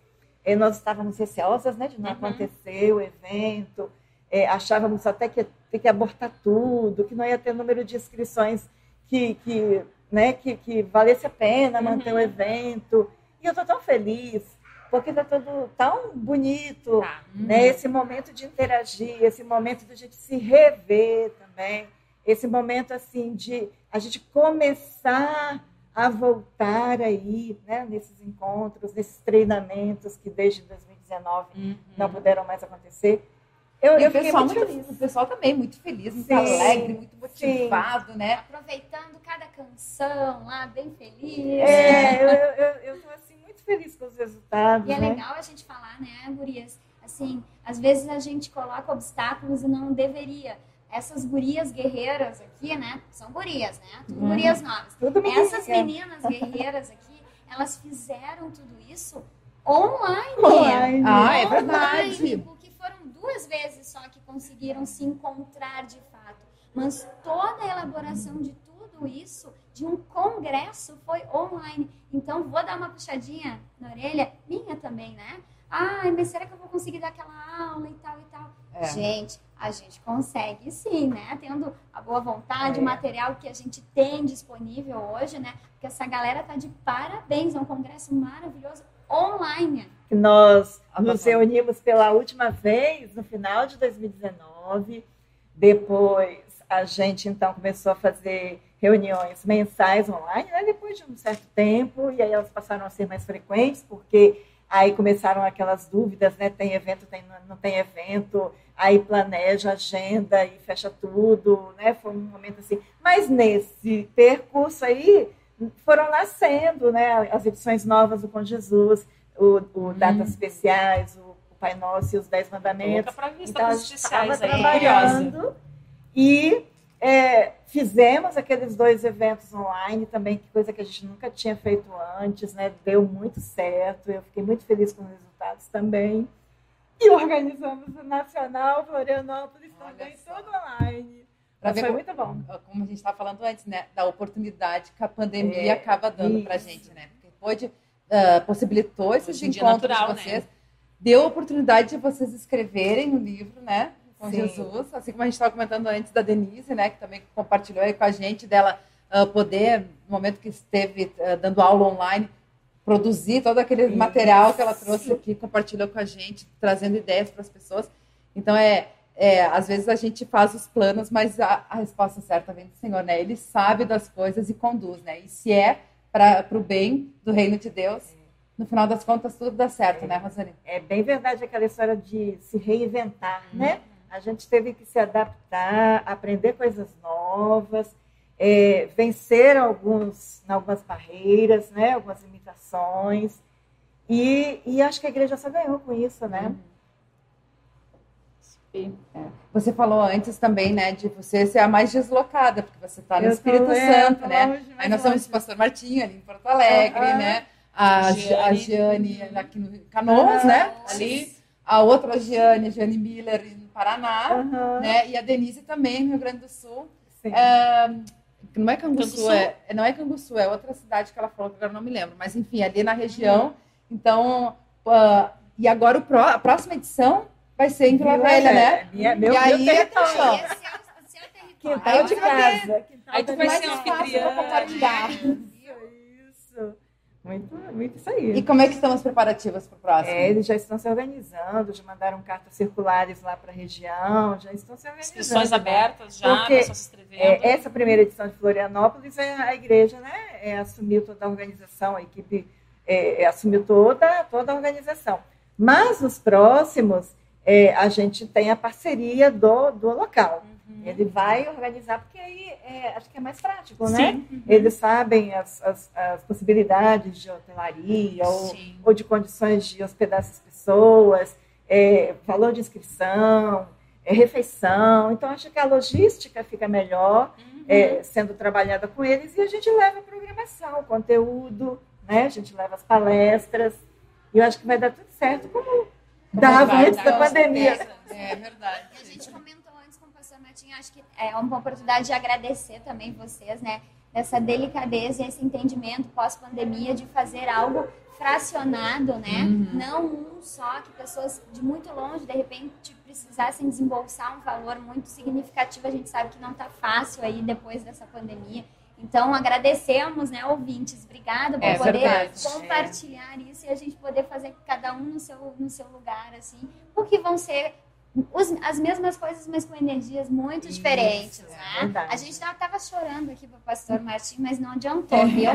eh, nós estávamos receosas né, de não uhum. acontecer o evento, é, achávamos até que ia ter que abortar tudo, que não ia ter número de inscrições que, que, né, que, que valesse a pena manter uhum. o evento. E eu estou tão feliz, porque está tudo tão bonito, tá. uhum. né? Esse momento de interagir, esse momento de a gente se rever também esse momento assim de a gente começar a voltar aí, né, nesses encontros, nesses treinamentos que desde 2019 uhum. não puderam mais acontecer. Eu, eu o, pessoal muito feliz. o pessoal também muito feliz, muito Sim. alegre, muito motivado, Sim. né? Aproveitando cada canção lá, bem feliz. É, eu, estou assim, muito feliz com os resultados. E é né? legal a gente falar, né, Gurias? Assim, às vezes a gente coloca obstáculos e não deveria essas gurias guerreiras aqui, né? São gurias, né? Tudo uhum. gurias novas. Tudo essas meninas guerreiras aqui, elas fizeram tudo isso online. online. Ah, é verdade. Porque foram duas vezes só que conseguiram se encontrar de fato. Mas toda a elaboração de tudo isso, de um congresso, foi online. Então, vou dar uma puxadinha na orelha, minha também, né? Ai, mas será que eu vou conseguir dar aquela aula e tal e tal? É. Gente, a gente consegue sim, né? Tendo a boa vontade, é. o material que a gente tem disponível hoje, né? Porque essa galera tá de parabéns, é um congresso maravilhoso online. Nós nos reunimos pela última vez no final de 2019. Depois a gente então começou a fazer reuniões mensais online, né? depois de um certo tempo, e aí elas passaram a ser mais frequentes, porque Aí começaram aquelas dúvidas, né? Tem evento, tem, não tem evento, aí planeja, agenda e fecha tudo, né? Foi um momento assim. Mas nesse percurso aí foram nascendo, né? As edições novas do Com Jesus, o, o hum. Datas Especiais, o, o, Pai Nosso e os Dez Mandamentos. Então a gente estava trabalhando e é, fizemos aqueles dois eventos online também, que coisa que a gente nunca tinha feito antes, né? Deu muito certo, eu fiquei muito feliz com os resultados também. E organizamos o Nacional Florianópolis Olha também, só. tudo online. Pra ver foi como, muito bom. Como a gente estava falando antes, né? Da oportunidade que a pandemia é, acaba dando para a gente, né? Porque pode, uh, possibilitou esses Hoje encontros natural, de vocês, né? deu a oportunidade de vocês escreverem o um livro, né? Com Sim. Jesus, assim como a gente estava comentando antes da Denise, né, que também compartilhou aí com a gente dela uh, poder, no momento que esteve uh, dando aula online, produzir todo aquele material que ela trouxe aqui, compartilhou com a gente, trazendo ideias para as pessoas. Então é, é, às vezes a gente faz os planos, mas a, a resposta certa vem do Senhor, né? Ele sabe das coisas e conduz, né? E se é para o bem do reino de Deus, no final das contas tudo dá certo, é, né, Rosane? É bem verdade aquela história de se reinventar, né? A gente teve que se adaptar, aprender coisas novas. é, vencer alguns, algumas barreiras, né? algumas limitações. E, e acho que a igreja só ganhou com isso, né? É. Você falou antes também, né, de você ser a mais deslocada, porque você está no tô, Espírito é, Santo, tô né? longe, Aí nós somos longe. o Pastor Martinho ali em Porto Alegre, Aham. né? A a Giane. Giane aqui no Canoas, Aham. né? Ali. A outra Giane, a Giane Miller Paraná, Aham, né? E a Denise também no Rio Grande do Sul. sim. É, não é Canguçu, Canguçu? é, não é Canguçu, é outra cidade que ela falou que agora eu não me lembro, mas enfim, ali na região. Então, ah, e agora o pró- a próxima edição vai ser em Vila Velha, né? Minha, meu, E aí, meu território. então, Esse é o, é o território. Quintal de casa. Quintal Aí tu vai ser anfitriã. pra compartilhar. Muito, muito isso aí. E como é que estão os preparativos para o próximo? É, eles já estão se organizando, já mandaram cartas circulares lá para a região, já estão se organizando. Inscrições abertas já, Porque, pessoas se inscrevendo. É, essa primeira edição de Florianópolis, é, a igreja né, é, assumiu toda a organização, a equipe é, é, assumiu toda, toda a organização. Mas os próximos, é, a gente tem a parceria do, do local. Uhum. Ele vai organizar, porque aí é, acho que é mais prático, né? Sim. Eles sabem as, as, as possibilidades de hotelaria ou, ou de condições de hospedar essas pessoas, é, valor de inscrição, é, refeição. Então, acho que a logística fica melhor Uhum. é, sendo trabalhada com eles e a gente leva a programação, o conteúdo, né? a gente leva as palestras. E eu acho que vai dar tudo certo, como dava antes da pandemia. certeza. É verdade. E a gente comentou antes com o pastor Martinho, acho que é uma oportunidade de agradecer também vocês, né? Essa delicadeza e esse entendimento pós-pandemia de fazer algo fracionado, né? Não um só, que pessoas de muito longe, de repente, precisassem desembolsar um valor muito significativo. A gente sabe que não está fácil aí depois dessa pandemia. Então, agradecemos, né, ouvintes. Obrigada por É poder verdade. compartilhar isso e a gente poder fazer cada um no seu, no seu lugar, assim, porque vão ser os- as mesmas coisas, mas com energias muito Isso, diferentes, é né? A gente tava, tava chorando aqui pro pastor Martim, mas não adiantou, <laughs> viu?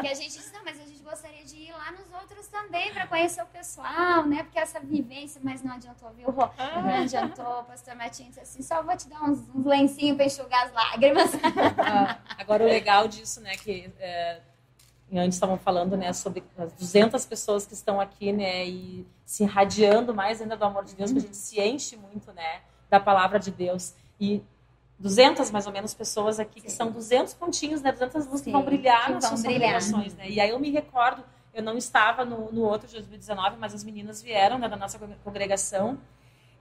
Que a gente disse, não, mas a gente gostaria de ir lá nos outros também para conhecer o pessoal, né? Porque essa vivência, mas não adiantou, viu, Rô? Não adiantou, o pastor Martim disse assim, só vou te dar uns, uns lencinhos para enxugar as lágrimas. Agora, o legal disso, né, que é, antes estavam falando, né, sobre as 200 pessoas que estão aqui, né, e se irradiando mais ainda do amor de Deus, que a gente se enche muito, né, da palavra de Deus. E 200, mais ou menos, pessoas aqui, que Sim. são 200 pontinhos, né, 200 luzes que vão brilhar que nas vão suas né. E aí eu me recordo, eu não estava no, no outro de 2019, mas as meninas vieram, né, da nossa congregação,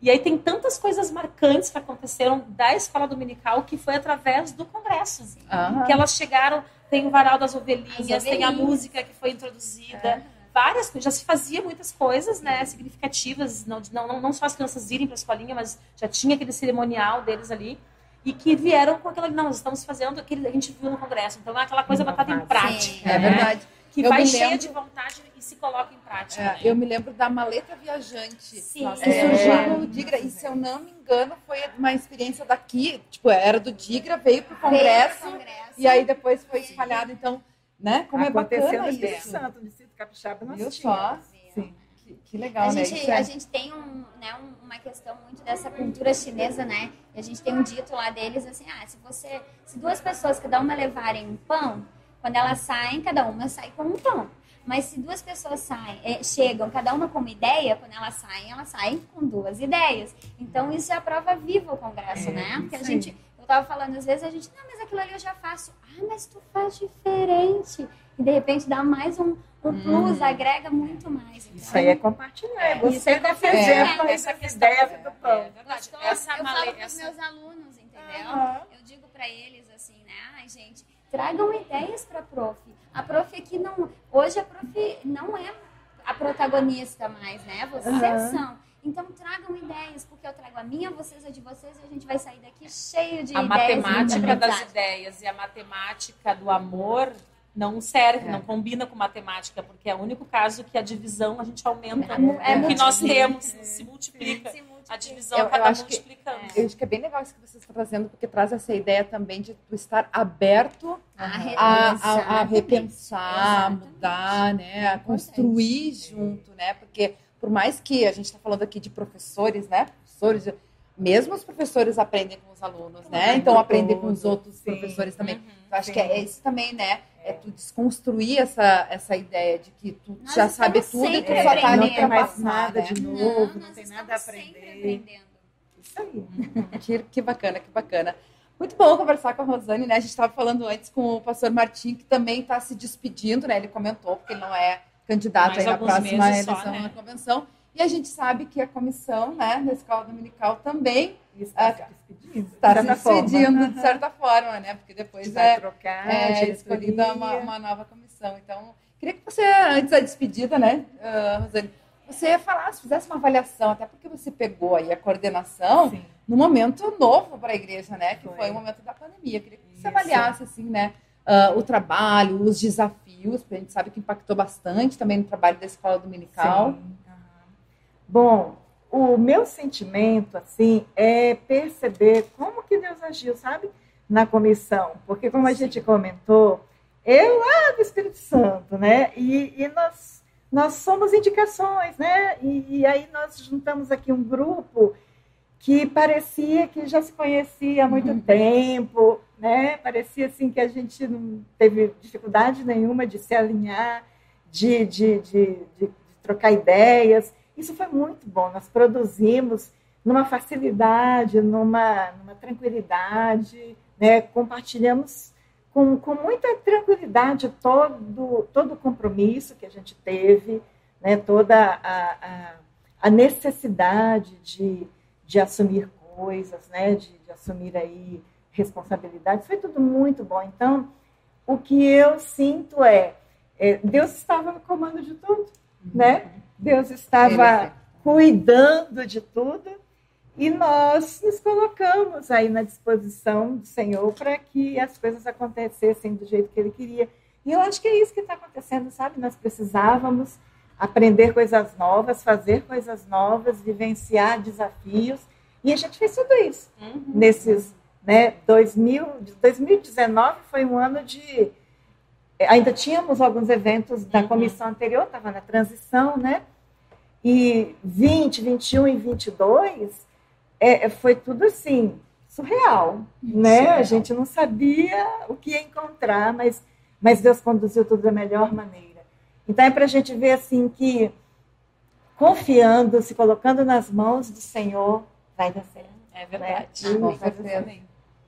e aí tem tantas coisas marcantes que aconteceram da escola dominical que foi através do congresso. Aham. Que elas chegaram, tem o varal das ovelhinhas, As tem a música que foi introduzida, várias coisas. Já se fazia muitas coisas, né, significativas, não, não, não só as crianças irem para a escolinha, mas já tinha aquele cerimonial deles ali. E que vieram com aquela, não, nós estamos fazendo aquilo que a gente viu no congresso. Então é aquela coisa botada em Sim. prática. É né? verdade. Que Eu vai me cheia lembro- de vontade e se coloca em prática. É, né? eu me lembro da maleta viajante. Sim. Nossa, Que É. surgiu no Digra, e se eu não me engano, foi uma experiência daqui, tipo, era do Digra, veio pro congresso, Veio pro congresso. e aí depois foi espalhado. Então, né? Como Aconteceu é no bacana Espírito isso. Santo, no Distrito Capixaba, nós Viu tínhamos. só? Sim. Que, que legal, A né? gente, é- a gente tem um, né, um- uma questão muito dessa cultura chinesa, né? E a gente tem um dito lá deles assim, ah, se você, se duas pessoas cada uma levarem um pão, quando elas saem, cada uma sai com um pão. Mas se duas pessoas saem, eh, chegam, cada uma com uma ideia, quando elas saem, elas saem com duas ideias. Então isso é a prova viva o congresso, É, né? Porque a isso gente, eu tava falando às vezes a gente, não, mas aquilo ali eu já faço. Ah, mas tu faz diferente. E de repente dá mais um, um plus, agrega muito mais. Isso Então, aí é compartilhar. É É, você isso é está compartilhar. fazendo É, essa questão- ideia do pão. É verdade. Essa eu male- falo para os essa- meus alunos, entendeu? Aham. Eu digo para eles assim, né? Ai, gente, tragam ideias para a prof. A prof aqui não. Hoje a prof não é a protagonista mais, né? Vocês Aham. são. Então tragam ideias, porque eu trago a minha, vocês a de vocês, e a gente vai sair daqui cheio de a ideias. e matemática das ideias e a matemática do amor não serve, É. não combina com matemática, porque é o único caso que a divisão a gente aumenta. É é o que nós temos se multiplica. Se multiplica. A divisão Eu- eu acaba acho que- multiplicando. Eu acho que é bem legal isso que você está trazendo, porque traz essa ideia também de tu estar aberto A a, repensar a, a repensar, a mudar, né? A construir junto, né? Porque por mais que a gente está falando aqui de professores, né? Professores, mesmo os professores aprendem com os alunos, né? Então aprendem com os outros sim. professores também. Uhum. Eu acho Sim. que é isso também, né? É tu desconstruir essa, essa ideia de que tu Nós já sabe tudo e tu só tá não tem mais nada passar, de né? novo, não, nós tem nada a aprender. aprendendo. Isso aí. Que, que bacana, que bacana. Muito bom conversar com a Rosane, né? A gente estava falando antes com o pastor Martim, que também está se despedindo, né? Ele comentou, porque ele não é candidato Mais aí na próxima meses só, eleição né? na convenção. E a gente sabe que a comissão, né, da escola dominical também Está Ah, se despedindo. de está se certa forma. despedindo de certa forma, né? Porque depois é, trocar, é escolhida uma, uma nova comissão. Então, queria que você, antes da despedida, né, ah, Rosane, você falasse, fizesse uma avaliação, até porque você pegou aí a coordenação Sim. no momento novo para a igreja, né? Que foi. Foi. o momento da pandemia. Eu queria que você Isso. avaliasse, assim, né? ah, o trabalho, os desafios, porque a gente sabe que impactou bastante também no trabalho da escola dominical. Sim. Bom, o meu sentimento, assim, é perceber como que Deus agiu, sabe? Na comissão. Porque, como a gente comentou, eu lá do Espírito Santo, né? E, e nós, nós somos indicações, né? E, e aí nós juntamos aqui um grupo que parecia que já se conhecia há muito tempo, né? Parecia assim que a gente não teve dificuldade nenhuma de se alinhar, de, de, de, de trocar ideias. Isso foi muito bom. Nós produzimos numa facilidade, numa, numa tranquilidade, né? Compartilhamos com, com muita tranquilidade todo, todo o compromisso que a gente teve, né? toda a, a, a necessidade de, de assumir coisas, né? de, de assumir aí responsabilidades. Foi tudo muito bom. Então, o que eu sinto é, é Deus estava no comando de tudo, né? Deus estava cuidando de tudo e nós nos colocamos aí na disposição do Senhor para que as coisas acontecessem do jeito que Ele queria. E eu acho que é isso que está acontecendo, sabe? Nós precisávamos aprender coisas novas, fazer coisas novas, vivenciar desafios e a gente fez tudo isso Uhum. nesses, né, 2000, 2019 foi um ano de ainda tínhamos alguns eventos da Uhum. comissão anterior, estava na transição, né? E 20, 21 e 22 é, é, foi tudo assim surreal, né? Surreal. A gente não sabia o que ia encontrar, mas mas Deus conduziu tudo da melhor maneira. Então é para a gente ver assim que confiando, se colocando nas mãos do Senhor, vai dar certo. É verdade. Né? Com Vai dar certeza.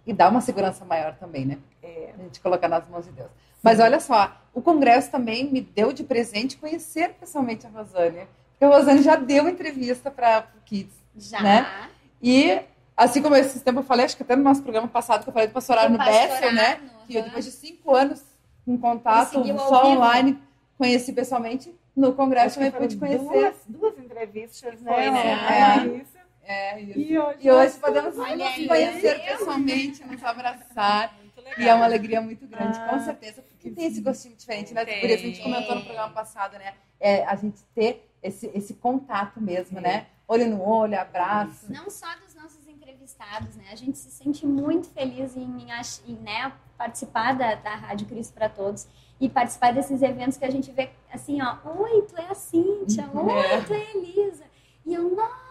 E dá uma segurança maior também, né? É. A gente colocar nas mãos de Deus. Mas olha só, o Congresso também me deu de presente conhecer pessoalmente a Rosane. Porque a Rosane já deu entrevista para o Kids. Já. Né? E, assim como esse tempo eu falei, acho que até no nosso programa passado que eu falei do pastorar no Bessel, né? Que eu, depois de cinco anos com contato Conseguiu só online, conheci pessoalmente. No Congresso também pude conhecer. Duas, duas entrevistas, né? Foi, né? Ah, isso. É, isso. E hoje, E hoje nós podemos nos conhecer pessoalmente, nos abraçar. E é uma alegria muito grande, Ah, com certeza, porque tem esse gostinho diferente, né? Tem. Por isso a gente comentou no programa passado, né? É, a gente ter esse, esse contato mesmo, né? Olho no olho, abraço. Não só dos nossos entrevistados, né? A gente se sente muito feliz em, em, né, participar da, da Rádio Cristo para Todos e participar desses eventos que a gente vê assim, ó, oi, tu é a Cíntia, Uhum. oi, tu é a Elisa. E eu, nossa,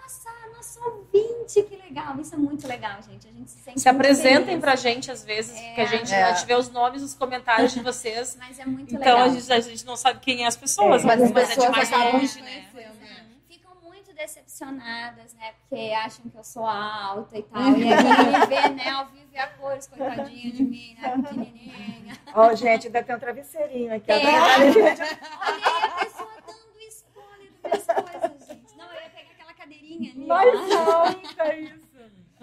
nosso ouvinte, que legal. Isso é muito legal, gente. A gente se sente Se muito apresentem feliz. pra gente às vezes, porque a gente, É. a gente vê os nomes, os comentários de vocês. <laughs> Mas é muito Então legal. a gente, a gente não sabe quem é as pessoas, É, Mas as algumas é de pessoas mais acabam longe, né? conhecendo. Ficam muito decepcionadas, né? Porque acham que eu sou alta e tal. E aí me vê, né, ao vivo e a cores, coitadinha de mim, né? Pequenininha. Ó, gente, ainda tem um travesseirinho aqui. É. Olha, aí a pessoa dando spoiler das minhas coisas, gente. Não, eu ia pegar aquela cadeirinha ali. Mais alta isso.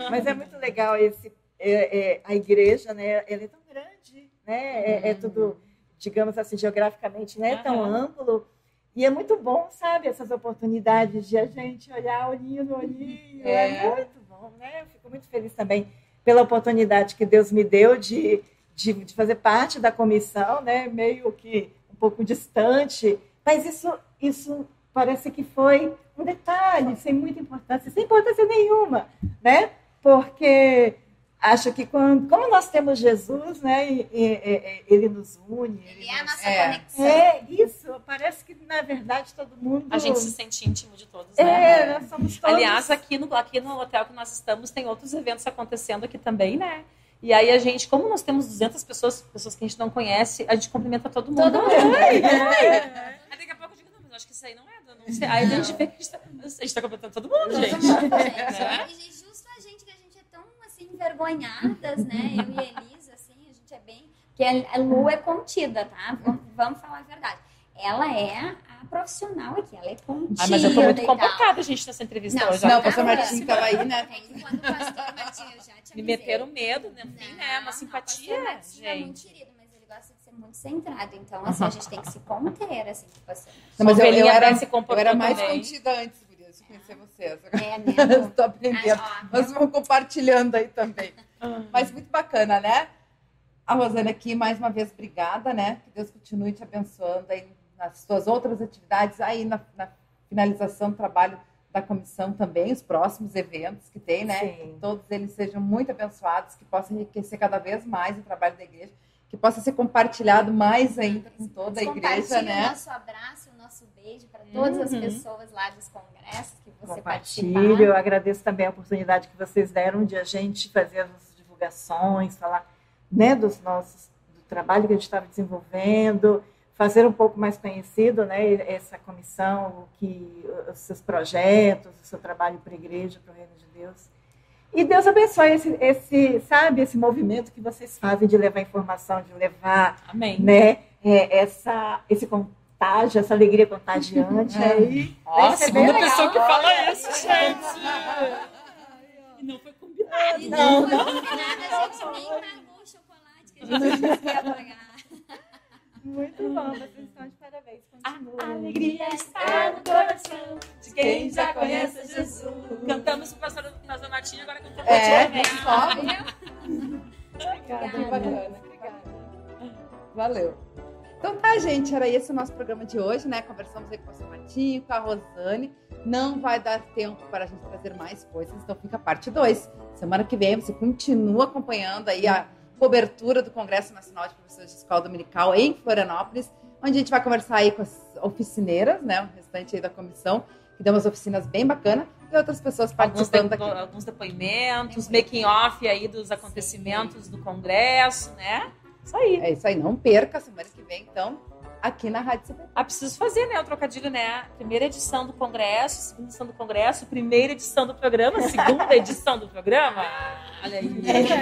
Mas é muito legal esse, é, é, a igreja, né? Ela é tão grande, né? É, é tudo, digamos assim, geograficamente, né? Tão Aham. amplo. E é muito bom, sabe? Essas oportunidades de a gente olhar olhinho no olhinho. É, É. muito bom, né? Eu fico muito feliz também pela oportunidade que Deus me deu de, de, de fazer parte da comissão, né? Meio que um pouco distante. Mas isso, isso parece que foi um detalhe, sem muita importância, sem importância nenhuma, né? Porque acho que quando, como nós temos Jesus, né? E, e- e- ele nos une. Ele é a nos- nossa É. conexão. é, isso. Parece que, na verdade, todo mundo. A gente se sente íntimo de todos, né? É, nós somos todos. Aliás, aqui no, aqui no hotel que nós estamos, tem outros eventos acontecendo aqui também, né? E aí a gente, como nós temos 200 pessoas, pessoas que a gente não conhece, a gente cumprimenta todo mundo. Todo mundo. Aí daqui a pouco eu digo, não, mas acho que isso aí não é. Aí a gente vê que a gente tá, a gente tá todo mundo, gente. Gente, <laughs> e justo a gente que a gente é tão assim envergonhadas, né? Eu e a Elisa, assim, a gente é bem. Porque a Lu é contida, tá? Vamos, falar a verdade. Ela é a profissional aqui, ela é contida. Ah, mas eu tô muito comportada, gente, nessa entrevista Não, hoje. Não, o pastor Martim é. estava aí, né? Tem quando o pastor eu já te Me meteram medo, né? Né? Não, Uma o simpatia, pastor Martinho É muito gente. querido, mas ele gosta de ser muito centrado. Então, assim, a gente tem que se conter, assim, com o pastor Martinho. Não, mas eu, eu era, eu era mais também. contida antes, Gurias, de conhecer vocês. É, <laughs> né? Estou aprendendo. Ah, ó, Nós vamos compartilhando aí também. Ah. Mas muito bacana, né? A Rosane aqui, mais uma vez, obrigada, né? Que Deus continue te abençoando aí nas suas outras atividades, aí na, na finalização do trabalho da comissão também, os próximos eventos que tem, né? Sim. Que todos eles sejam muito abençoados, que possam enriquecer cada vez mais o trabalho da igreja, que possa ser compartilhado mais ainda com toda a igreja, Compartilhe né? o nosso abraço, o nosso beijo para todas as Uhum. pessoas lá dos congressos que você Compartilho. participar. Eu agradeço também a oportunidade que vocês deram de a gente fazer as nossas divulgações, falar né, dos nossos, do trabalho que a gente estava desenvolvendo, fazer um pouco mais conhecido né, essa comissão, o que, os seus projetos, o seu trabalho para a igreja, para o reino de Deus. E Deus abençoe esse, esse, sabe, esse movimento que vocês fazem de levar informação, de levar Amém. né, é, essa, esse contágio, essa alegria contagiante <laughs> aí. Ó, a Vai ser segunda bem pessoa legal. que fala isso, gente. E não foi combinado. E Não, não, foi combinado, a gente nem pagou o chocolate que a gente queria pagar. Muito bom, vocês estão de parabéns. Continuem. A alegria está no coração de quem já conhece Jesus. Cantamos o pastor, pastor Martinho, agora cantamos É, a tia. Obrigada. Muito bacana. Valeu. Então tá, gente, era esse o nosso programa de hoje, né? Conversamos aí com o pastor Matinho, com a Rosane. Não vai dar tempo para a gente trazer mais coisas, então fica a parte 2. Semana que vem você continua acompanhando aí a cobertura do Congresso Nacional de Professores de Escola Dominical em Florianópolis, onde a gente vai conversar aí com as oficineiras, né? O restante aí da comissão, que deu umas oficinas bem bacanas, e outras pessoas Alguns, participando de- aqui. alguns depoimentos, making off aí dos acontecimentos do congresso, né? Isso aí. É isso aí, não perca semana que vem, então, aqui na Rádio CP. Ah, preciso fazer, né? O trocadilho, né? Primeira edição do congresso, segunda edição do congresso, primeira edição do programa, segunda <laughs> edição do programa. Olha aí. É isso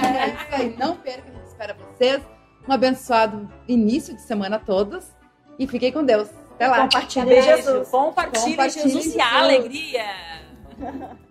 aí, não perca, a gente espera vocês. Um abençoado início de semana a todos e fiquem com Deus. Até lá. Compartilhe Beijo. Jesus. Compartilhe Compartilhe Jesus e a alegria. <laughs>